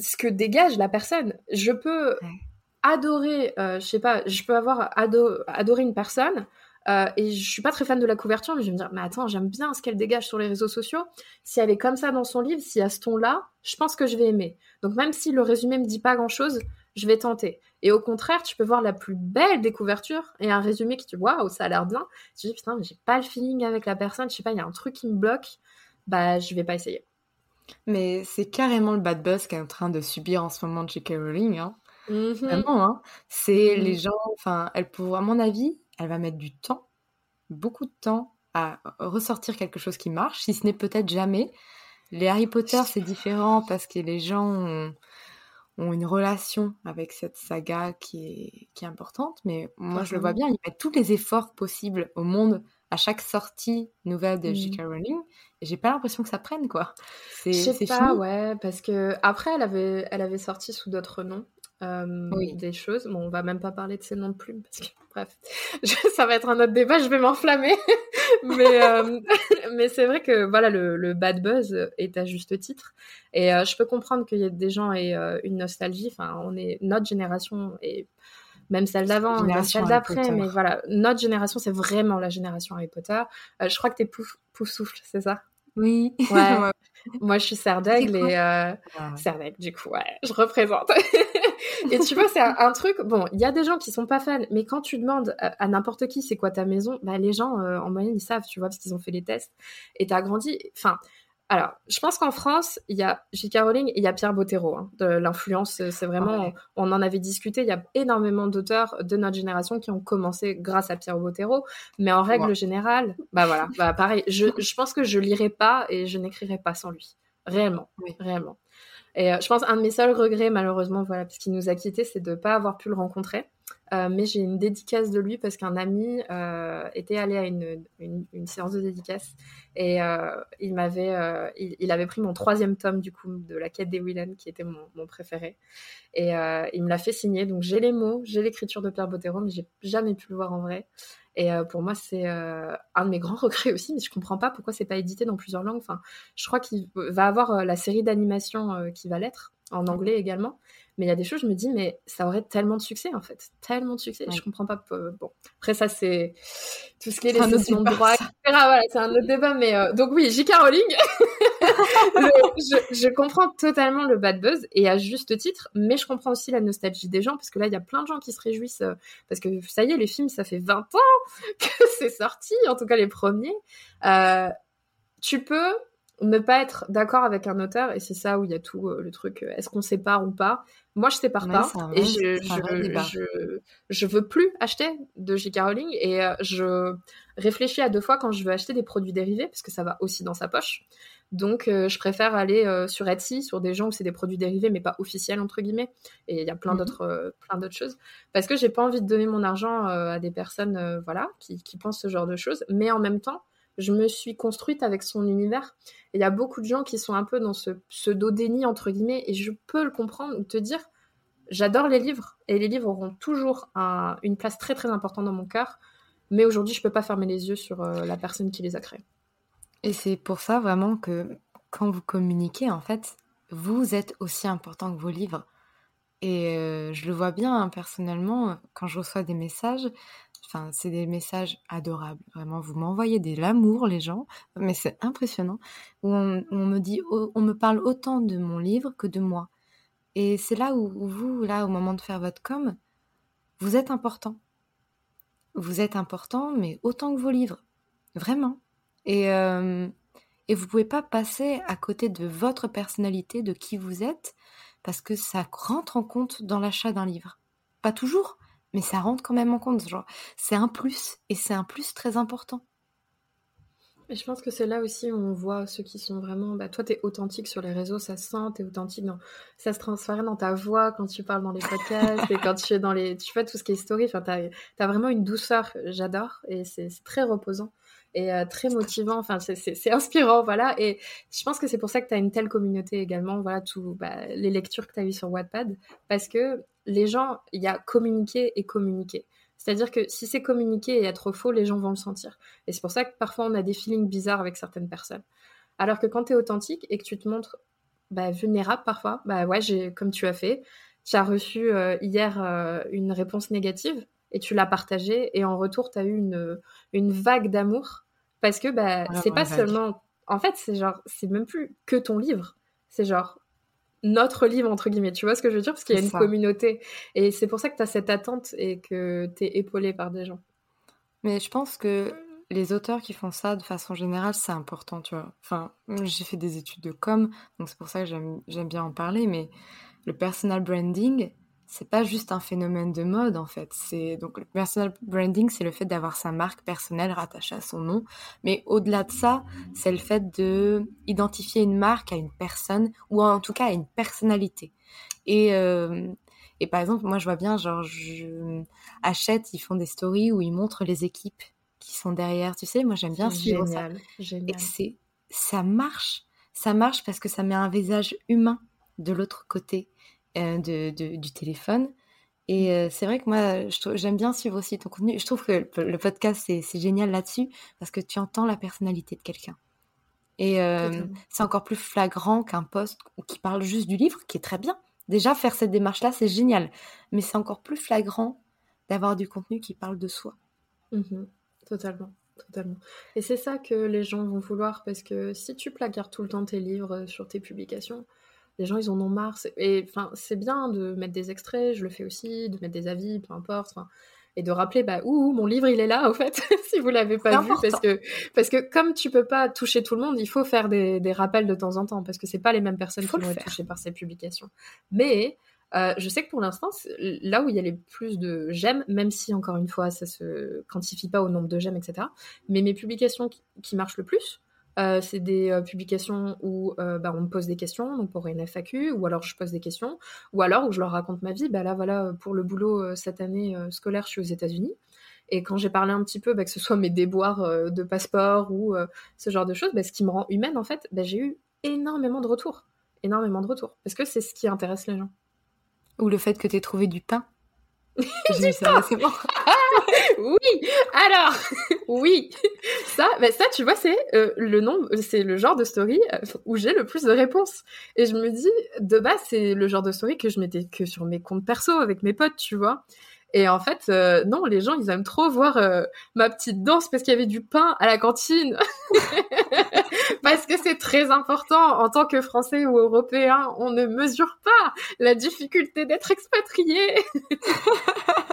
ce que dégage la personne. Je peux adorer, euh, je sais pas, je peux avoir adoré une personne, euh, et je suis pas très fan de la couverture, mais je vais me dire, mais attends, j'aime bien ce qu'elle dégage sur les réseaux sociaux. Si elle est comme ça dans son livre, si à ce ton-là, je pense que je vais aimer. Donc même si le résumé me dit pas grand-chose, je vais tenter. Et au contraire, tu peux voir la plus belle des couvertures et un résumé qui te waouh, ça a l'air bien. Tu dis putain, mais j'ai pas le feeling avec la personne, je sais pas, il y a un truc qui me bloque, bah je vais pas essayer. Mais c'est carrément le bad buzz qu'est en train de subir en ce moment J.K. Rowling. Hein. Mm-hmm. Vraiment, hein. C'est mm-hmm. les gens, enfin, elle pour, à mon avis, elle va mettre du temps, beaucoup de temps à ressortir quelque chose qui marche, si ce n'est peut-être jamais. Les Harry Potter, c'est différent parce que les gens ont, une relation avec cette saga qui est, qui est importante, mais moi je le vois bien, ils mettent tous les efforts possibles au monde à chaque sortie nouvelle de J.K. Mmh. Rowling, et j'ai pas l'impression que ça prenne quoi. C'est, je sais pas, ouais, parce que après elle avait, elle avait sorti sous d'autres noms. Euh, des choses. Bon, on va même pas parler de ces noms de plumes parce que, bref, ça va être un autre débat, je vais m'enflammer. mais euh, mais c'est vrai que voilà, le, bad buzz est à juste titre. Et euh, je peux comprendre qu'il y ait des gens et une nostalgie. Enfin, on est notre génération et même celle d'avant, celle d'après, mais voilà, notre génération, c'est vraiment la génération Harry Potter. je crois que t'es pouf, pouf souffle, c'est ça? Oui. Ouais. Moi, je suis Serdaigle et euh, ah. du coup, ouais, je représente. Et tu vois, c'est un, truc. Bon, il y a des gens qui sont pas fans, mais quand tu demandes à, n'importe qui c'est quoi ta maison, bah les gens euh, en moyenne ils savent, tu vois, parce qu'ils ont fait les tests. Et t'as grandi. Enfin, alors, je pense qu'en France, il y a J.K. Rowling et il y a Pierre Bottero. Hein, de l'influence, c'est vraiment, on, en avait discuté. Il y a énormément d'auteurs de notre génération qui ont commencé grâce à Pierre Bottero. Mais en règle générale, bah voilà, bah pareil. Je, je pense que je lirai pas et je n'écrirai pas sans lui. Réellement, oui. réellement. Et euh, je pense un de mes seuls regrets, malheureusement, voilà, puisqu'il nous a quittés, c'est de ne pas avoir pu le rencontrer. Euh, mais j'ai une dédicace de lui parce qu'un ami euh, était allé à une, une, séance de dédicace et il m'avait, il, avait pris mon troisième tome du coup de la quête des Willen qui était mon, mon préféré et il me l'a fait signer. Donc j'ai les mots, j'ai l'écriture de Pierre Bottero, mais j'ai jamais pu le voir en vrai. Et pour moi, c'est un de mes grands regrets aussi, mais je comprends pas pourquoi c'est pas édité dans plusieurs langues. Enfin, je crois qu'il va avoir la série d'animation qui va l'être en anglais également, Mais il y a des choses, je me dis, mais ça aurait tellement de succès, en fait. Tellement de succès. Je comprends pas. bon, après, ça, c'est tout ce qui est les notions de droit, etc. Voilà, c'est un autre débat. Mais euh, donc, oui, J.K. Rowling, je, je, comprends totalement le bad buzz et à juste titre, mais je comprends aussi la nostalgie des gens parce que là, il y a plein de gens qui se réjouissent euh, parce que ça y est, les films, ça fait 20 ans que c'est sorti, en tout cas les premiers. Euh, tu peux ne pas être d'accord avec un auteur et c'est ça où il y a tout euh, le truc est-ce qu'on sépare ou pas? Moi je sépare pas et je je, je, veux plus acheter de J.K. Rowling et je réfléchis à deux fois quand je veux acheter des produits dérivés parce que ça va aussi dans sa poche donc, euh, je préfère aller euh, sur Etsy, sur des gens où c'est des produits dérivés, mais pas officiels, entre guillemets. Et il y a plein d'autres euh, plein d'autres choses. Parce que j'ai pas envie de donner mon argent à des personnes voilà, qui, qui, pensent ce genre de choses. Mais en même temps, je me suis construite avec son univers. Il y a beaucoup de gens qui sont un peu dans ce pseudo-déni, entre guillemets, et je peux le comprendre te dire, j'adore les livres, et les livres auront toujours une place très très importante dans mon cœur. Mais aujourd'hui, je peux pas fermer les yeux sur la personne qui les a créés. Et c'est pour ça vraiment que quand vous communiquez, en fait, vous êtes aussi important que vos livres. Et euh, je le vois bien hein, personnellement quand je reçois des messages. Enfin, c'est des messages adorables. Vraiment, vous m'envoyez de l'amour, les gens, mais c'est impressionnant. Où on, me dit, on me parle autant de mon livre que de moi. Et c'est là où, vous, là, au moment de faire votre com, vous êtes important. Vous êtes important, mais autant que vos livres. Vraiment. Et, euh, et vous pouvez pas passer à côté de votre personnalité, de qui vous êtes, parce que ça rentre en compte dans l'achat d'un livre. Pas toujours, mais ça rentre quand même en compte. Genre, c'est un plus, et c'est un plus très important. Et je pense que c'est là aussi où on voit ceux qui sont vraiment. Bah, toi, tu es authentique sur les réseaux, ça se sent, tu es authentique. Ça se transfère dans ta voix quand tu parles dans les podcasts et quand tu es dans les. Tu fais tout ce qui est story. Enfin, tu as, vraiment une douceur, j'adore, et c'est très reposant et euh, très motivant. Enfin, c'est inspirant, voilà. Et je pense que c'est pour ça que tu as une telle communauté également. Voilà, tout, bah, les lectures que tu as eues sur Wattpad, parce que les gens, il y a communiquer et communiquer. C'est-à-dire que si c'est communiquer et être faux, les gens vont le sentir. Et c'est pour ça que parfois on a des feelings bizarres avec certaines personnes. Alors que quand tu es authentique et que tu te montres bah, vulnérable parfois, bah ouais, comme tu as fait, tu as reçu euh, hier euh, une réponse négative et tu l'as partagée et en retour tu as eu une, une vague d'amour parce que bah c'est pas seulement en fait c'est genre c'est même plus que ton livre c'est genre notre livre entre guillemets tu vois ce que je veux dire parce qu'il y a une communauté et c'est pour ça que tu as cette attente et que tu es épaulé par des gens. Mais je pense que les auteurs qui font ça de façon générale c'est important tu vois. Enfin j'ai fait des études de com donc c'est pour ça que j'aime bien en parler mais le personal branding c'est pas juste un phénomène de mode en fait. C'est donc le personal branding, c'est le fait d'avoir sa marque personnelle rattachée à son nom, mais au-delà de ça, c'est le fait de identifier une marque à une personne ou en tout cas à une personnalité. Et euh, et par exemple, moi je vois bien genre je achète, ils font des stories où ils montrent les équipes qui sont derrière, tu sais, moi j'aime bien suivre génial, ça. Génial. Et c'est ça marche, ça marche parce que ça met un visage humain de l'autre côté euh, de, du téléphone. Et mmh. euh, c'est vrai que moi, j'aime bien suivre aussi ton contenu. Je trouve que le podcast, c'est génial là-dessus parce que tu entends la personnalité de quelqu'un. Et euh, c'est encore plus flagrant qu'un post qui parle juste du livre, qui est très bien. Déjà, faire cette démarche-là, c'est génial. Mais c'est encore plus flagrant d'avoir du contenu qui parle de soi. Mmh totalement. Totalement. Et c'est ça que les gens vont vouloir parce que si tu placardes tout le temps tes livres sur tes publications, les gens ils en ont marre. Et enfin, c'est bien de mettre des extraits, je le fais aussi, de mettre des avis, peu importe. Et de rappeler, bah, ouh, mon livre il est là, au fait, si vous l'avez pas vu, parce que, parce que comme tu peux pas toucher tout le monde, il faut faire des, des rappels de temps en temps, parce que c'est pas les mêmes personnes qui vont être touchées par ces publications. Mais euh, je sais que pour l'instant, là où il y a les plus de j'aime, même si encore une fois ça se quantifie pas au nombre de j'aime, etc. Mais mes publications qui marchent le plus, euh, c'est des euh, publications où euh, bah, on me pose des questions, donc pour une FAQ, ou alors je pose des questions, ou alors où je leur raconte ma vie. Bah là, voilà, pour le boulot cette année scolaire, je suis aux États-Unis. Et quand j'ai parlé un petit peu, bah, que ce soit mes déboires de passeport ou ce genre de choses, bah, ce qui me rend humaine, en fait, j'ai eu énormément de retours. Énormément de retours. Parce que c'est ce qui intéresse les gens. Ou le fait que tu aies trouvé du pain. J'ai ça, c'est bon. oui, alors, oui, ça, ben ça, tu vois, c'est euh, le nombre, c'est le genre de story euh, où j'ai le plus de réponses. Et je me dis, de base, c'est le genre de story que je mettais que sur mes comptes perso avec mes potes, tu vois. Et en fait, euh, non, les gens, ils aiment trop voir ma petite danse parce qu'il y avait du pain à la cantine. parce que c'est très important en tant que Français ou Européen, on ne mesure pas la difficulté d'être expatrié.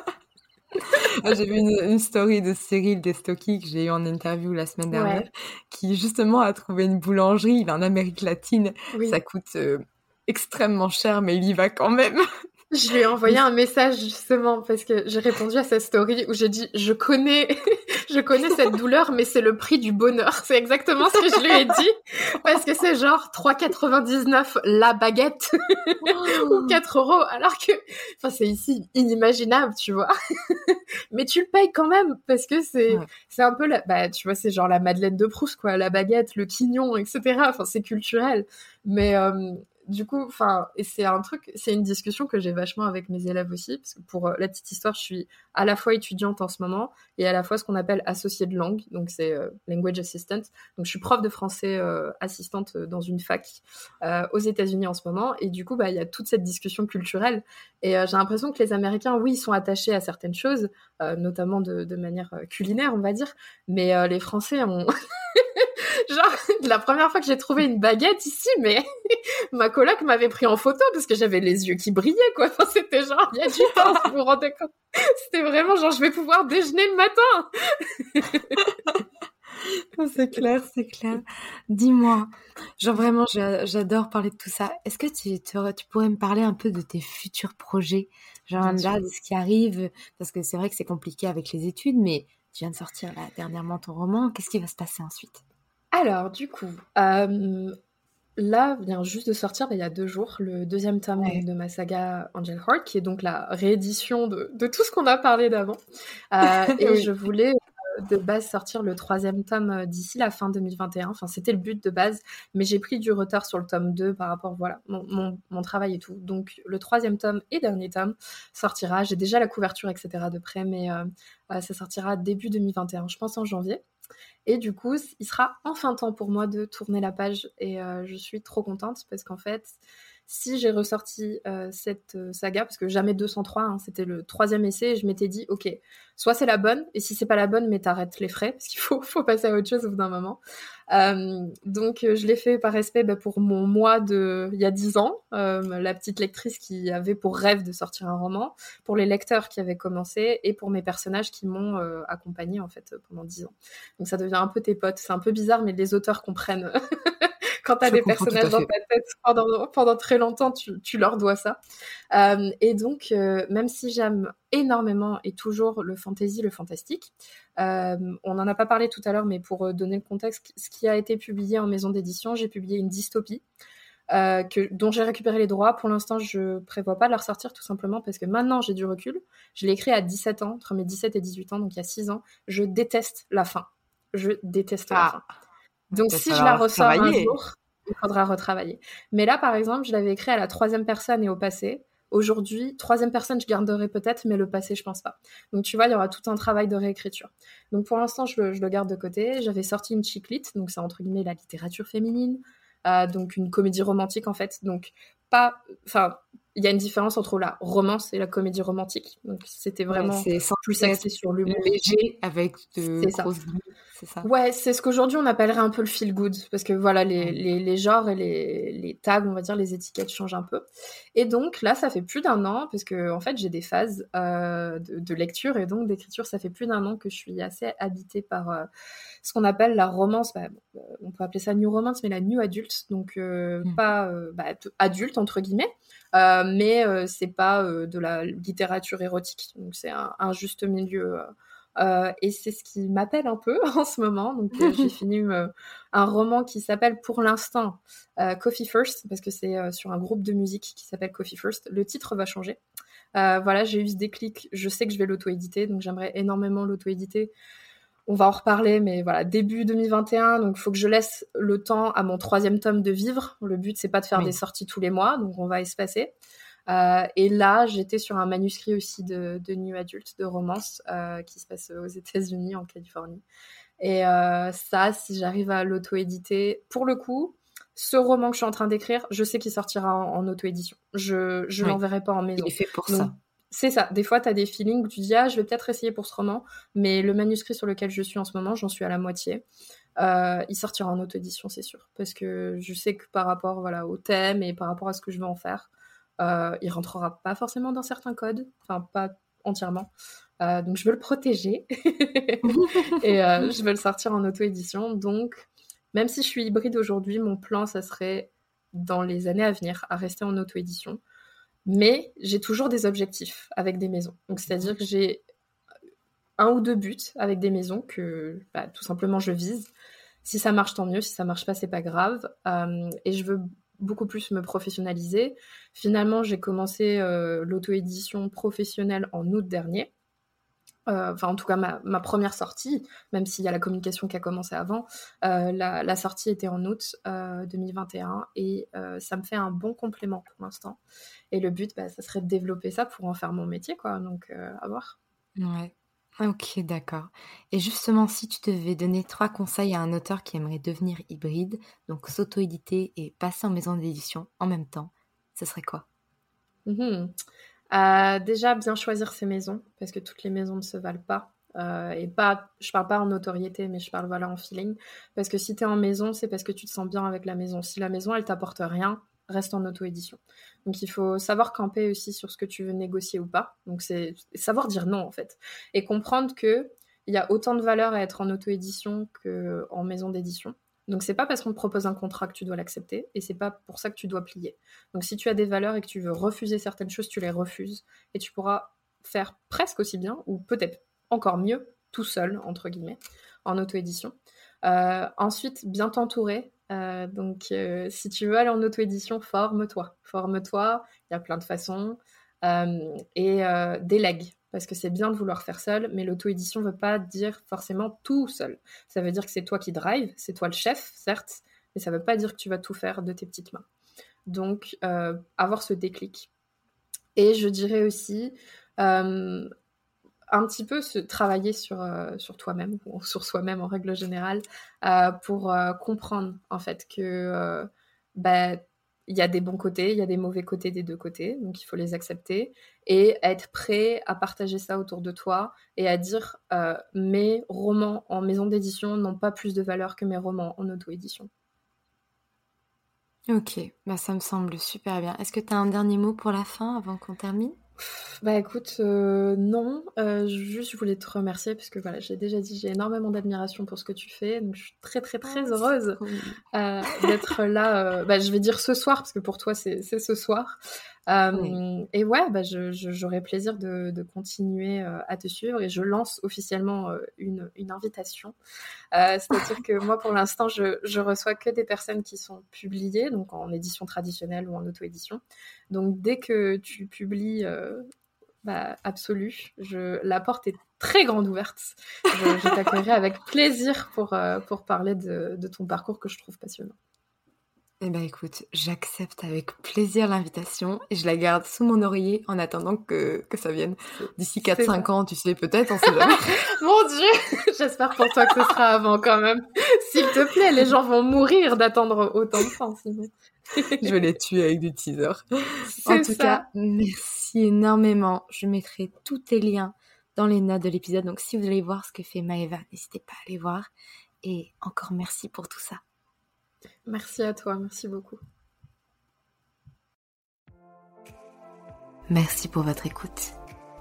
Ah, j'ai vu une, story de Cyril Destocky que j'ai eu en interview la semaine dernière, qui justement a trouvé une boulangerie. Il est en Amérique latine. Ça coûte euh, extrêmement cher, mais il y va quand même. Je lui ai envoyé un message justement parce que j'ai répondu à sa story où j'ai dit je connais je connais cette douleur mais c'est le prix du bonheur. C'est exactement ce que je lui ai dit parce que c'est genre 3,99 la baguette ou 4 euros alors que enfin c'est ici inimaginable tu vois. mais tu le payes quand même parce que c'est c'est un peu la bah tu vois c'est genre la Madeleine de Proust quoi la baguette le quignon etc. Enfin c'est culturel mais euh, du coup, enfin, et c'est un truc, c'est une discussion que j'ai vachement avec mes élèves aussi, parce que pour euh, la petite histoire, je suis à la fois étudiante en ce moment et à la fois ce qu'on appelle associée de langue, donc c'est euh, language assistant. Donc je suis prof de français euh, assistante dans une fac aux États-Unis en ce moment, et du coup, bah, il y a toute cette discussion culturelle, et j'ai l'impression que les Américains, oui, ils sont attachés à certaines choses, notamment de, de, manière culinaire, on va dire, mais les Français ont Genre, la première fois que j'ai trouvé une baguette ici, mais ma coloc m'avait pris en photo parce que j'avais les yeux qui brillaient, quoi. Enfin, c'était genre, il y a du temps, vous vous rendez compte. C'était vraiment genre, je vais pouvoir déjeuner le matin. c'est clair, c'est clair. Dis-moi, genre vraiment, j'adore parler de tout ça. Est-ce que tu, tu, pourrais me parler un peu de tes futurs projets? Genre là, de ce qui arrive, parce que c'est vrai que c'est compliqué avec les études, mais tu viens de sortir là dernièrement ton roman. Qu'est-ce qui va se passer ensuite? Alors, du coup, euh, là vient juste de sortir, bah, il y a deux jours, le deuxième tome de ma saga Angel Heart, qui est donc la réédition de, tout ce qu'on a parlé d'avant. Euh, et je voulais euh, de base sortir le troisième tome d'ici la fin 2021. Enfin, c'était le but de base, mais j'ai pris du retard sur le tome 2 par rapport, voilà, mon, mon travail et tout. Donc, le troisième tome et dernier tome sortira. J'ai déjà la couverture, etc. de près, mais ça sortira début 2021, je pense en janvier. Et du coup, il sera enfin temps pour moi de tourner la page et euh, je suis trop contente parce qu'en fait, si j'ai ressorti euh, cette euh, saga, parce que jamais 203, hein, c'était le troisième essai, et je m'étais dit, ok, soit c'est la bonne, et si c'est pas la bonne, mais t'arrêtes les frais, parce qu'il faut, faut passer à autre chose au bout d'un moment. Euh, donc je l'ai fait par respect bah, pour mon moi de il y a 10 ans, la petite lectrice qui avait pour rêve de sortir un roman, pour les lecteurs qui avaient commencé, et pour mes personnages qui m'ont accompagné en fait pendant 10 ans. Donc ça devient un peu tes potes, c'est un peu bizarre, mais les auteurs comprennent quand tu as des personnages dans ta tête pendant, pendant très longtemps, tu, tu leur dois ça. Euh, et donc, euh, même si j'aime énormément et toujours le fantasy, le fantastique, euh, on n'en a pas parlé tout à l'heure, mais pour donner le contexte, ce qui a été publié en maison d'édition, j'ai publié une dystopie. que, dont j'ai récupéré les droits. Pour l'instant, je prévois pas de la ressortir tout simplement parce que maintenant j'ai du recul. Je l'ai écrit à 17 ans, entre mes 17 et 18 ans, donc il y a 6 ans. Je déteste la fin. Je déteste la ah. fin. Donc si je la ressors un jour, il faudra retravailler. Mais là, par exemple, je l'avais écrit à la troisième personne et au passé. Aujourd'hui, troisième personne, je garderai peut-être, mais le passé, je pense pas. Donc tu vois, il y aura tout un travail de réécriture. Donc pour l'instant, je, le garde de côté. J'avais sorti une chiclit, donc c'est entre guillemets la littérature féminine, euh, donc une comédie romantique en fait. Donc pas, enfin, il y a une différence entre la romance et la comédie romantique. Donc c'était vraiment plus axé sur l'humour léger avec de grosses ça? Ouais, c'est ce qu'aujourd'hui on appellerait un peu le feel good, parce que voilà, les, les, les genres et les, les, tags, on va dire, les étiquettes changent un peu. Et donc là, ça fait plus d'un an, parce que en fait, j'ai des phases euh, de, de, lecture et donc d'écriture. Ça fait plus d'un an que je suis assez habitée par euh, ce qu'on appelle la romance. Bah, euh, on peut appeler ça new romance, mais la new adulte, donc euh, mmh. pas bah, adulte entre guillemets. mais c'est pas de la littérature érotique, donc c'est un, un, juste milieu euh, et c'est ce qui m'appelle un peu en ce moment. Donc euh, j'ai fini euh, un roman qui s'appelle pour l'instant Coffee First parce que c'est sur un groupe de musique qui s'appelle Coffee First. Le titre va changer. voilà, j'ai eu ce déclic. Je sais que je vais l'auto-éditer, donc j'aimerais énormément l'auto-éditer. On va en reparler, mais voilà, début 2021, donc il faut que je laisse le temps à mon troisième tome de vivre. Le but, c'est pas de faire des sorties tous les mois, donc on va espacer. Et là, j'étais sur un manuscrit aussi de, de New Adult, de romance, qui se passe aux États-Unis, en Californie. Et ça, si j'arrive à l'auto-éditer, pour le coup, ce roman que je suis en train d'écrire, je sais qu'il sortira en, auto-édition. Je ne l'enverrai pas en maison. Il est fait pour ça. C'est ça. Des fois, tu as des feelings où tu dis, ah, je vais peut-être essayer pour ce roman, mais le manuscrit sur lequel je suis en ce moment, j'en suis à la moitié. Euh, il sortira en auto-édition, c'est sûr. Parce que je sais que par rapport voilà, au thème et par rapport à ce que je veux en faire, euh, il rentrera pas forcément dans certains codes, enfin pas entièrement. Euh, donc je veux le protéger et euh, je veux le sortir en auto-édition. Donc même si je suis hybride aujourd'hui, mon plan, ça serait dans les années à venir à rester en auto-édition. Mais j'ai toujours des objectifs avec des maisons. Donc, c'est-à-dire que j'ai un ou deux buts avec des maisons que bah, tout simplement je vise. Si ça marche, tant mieux. Si ça marche pas, c'est pas grave. Euh, et je veux beaucoup plus me professionnaliser. Finalement, j'ai commencé euh, l'auto-édition professionnelle en août dernier. Euh, enfin en tout cas ma, première sortie, même s'il y a la communication qui a commencé avant, euh, la, sortie était en août 2021 euh, et ça me fait un bon complément pour l'instant. Et le but, bah, ça serait de développer ça pour en faire mon métier, quoi. Donc à voir. Ouais. Ok, d'accord. Et justement, si tu devais donner trois conseils à un auteur qui aimerait devenir hybride, donc s'auto-éditer et passer en maison d'édition en même temps, ce serait quoi? Mmh euh, déjà, bien choisir ses maisons, parce que toutes les maisons ne se valent pas. Euh, et pas, je parle pas en notoriété, mais je parle voilà en feeling. Parce que si tu es en maison, c'est parce que tu te sens bien avec la maison. Si la maison, elle t'apporte rien, reste en auto-édition. Donc il faut savoir camper aussi sur ce que tu veux négocier ou pas. Donc c'est savoir dire non en fait. Et comprendre que il y a autant de valeur à être en auto-édition qu'en maison d'édition. Donc c'est pas parce qu'on te propose un contrat que tu dois l'accepter et c'est pas pour ça que tu dois plier. Donc si tu as des valeurs et que tu veux refuser certaines choses, tu les refuses et tu pourras faire presque aussi bien ou peut-être encore mieux tout seul entre guillemets en auto-édition. Euh, ensuite, bien t'entourer. Euh, donc, euh, si tu veux aller en auto-édition, forme-toi. Forme-toi. Il y a plein de façons. et délègue parce que c'est bien de vouloir faire seul, mais l'auto-édition ne veut pas dire forcément tout seul. Ça veut dire que c'est toi qui drive, c'est toi le chef, certes, mais ça ne veut pas dire que tu vas tout faire de tes petites mains. Donc, euh, avoir ce déclic. Et je dirais aussi, euh, un petit peu se travailler sur, euh, sur toi-même, ou sur soi-même en règle générale, pour comprendre en fait que bah, il y a des bons côtés, il y a des mauvais côtés des deux côtés, donc il faut les accepter et être prêt à partager ça autour de toi et à dire euh, mes romans en maison d'édition n'ont pas plus de valeur que mes romans en auto-édition. Ok, bah ça me semble super bien. Est-ce que tu as un dernier mot pour la fin avant qu'on termine? Bah écoute, euh, non, euh, juste je voulais te remercier parce que voilà, j'ai déjà dit, j'ai énormément d'admiration pour ce que tu fais, donc je suis très très très ah, heureuse euh, d'être là. bah, je vais dire ce soir parce que pour toi c'est ce soir. Et ouais, bah, j'aurais plaisir de, continuer euh, à te suivre et je lance officiellement euh, une, invitation. C'est-à-dire que moi, pour l'instant, je, je reçois que des personnes qui sont publiées, donc en édition traditionnelle ou en auto-édition. Donc dès que tu publies bah, absolue. La porte est très grande ouverte. Je, t'accueillerai avec plaisir pour, pour parler de, ton parcours que je trouve passionnant. Eh ben écoute, j'accepte avec plaisir l'invitation et je la garde sous mon oreiller en attendant que, que ça vienne. D'ici 4-5 ans, tu sais, peut-être, on sait jamais. mon Dieu J'espère pour toi que ce sera avant quand même. S'il te plaît, les gens vont mourir d'attendre autant de temps sinon. je vais les tuer avec des teasers. En tout cas, merci énormément. Je mettrai tous tes liens dans les notes de l'épisode. Donc si vous voulez voir ce que fait Maëva, n'hésitez pas à aller voir. Et encore merci pour tout ça. Merci à toi, merci beaucoup. Merci pour votre écoute.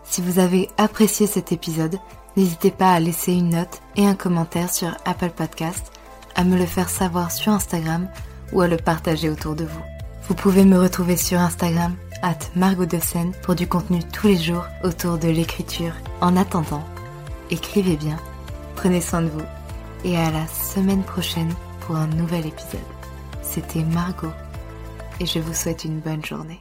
Si vous avez apprécié cet épisode, n'hésitez pas à laisser une note et un commentaire sur Apple Podcast, à me le faire savoir sur Instagram ou à le partager autour de vous. Vous pouvez me retrouver sur Instagram, at Margot de pour du contenu tous les jours autour de l'écriture. En attendant, écrivez bien, prenez soin de vous et à la semaine prochaine un nouvel épisode. C'était Margot et je vous souhaite une bonne journée.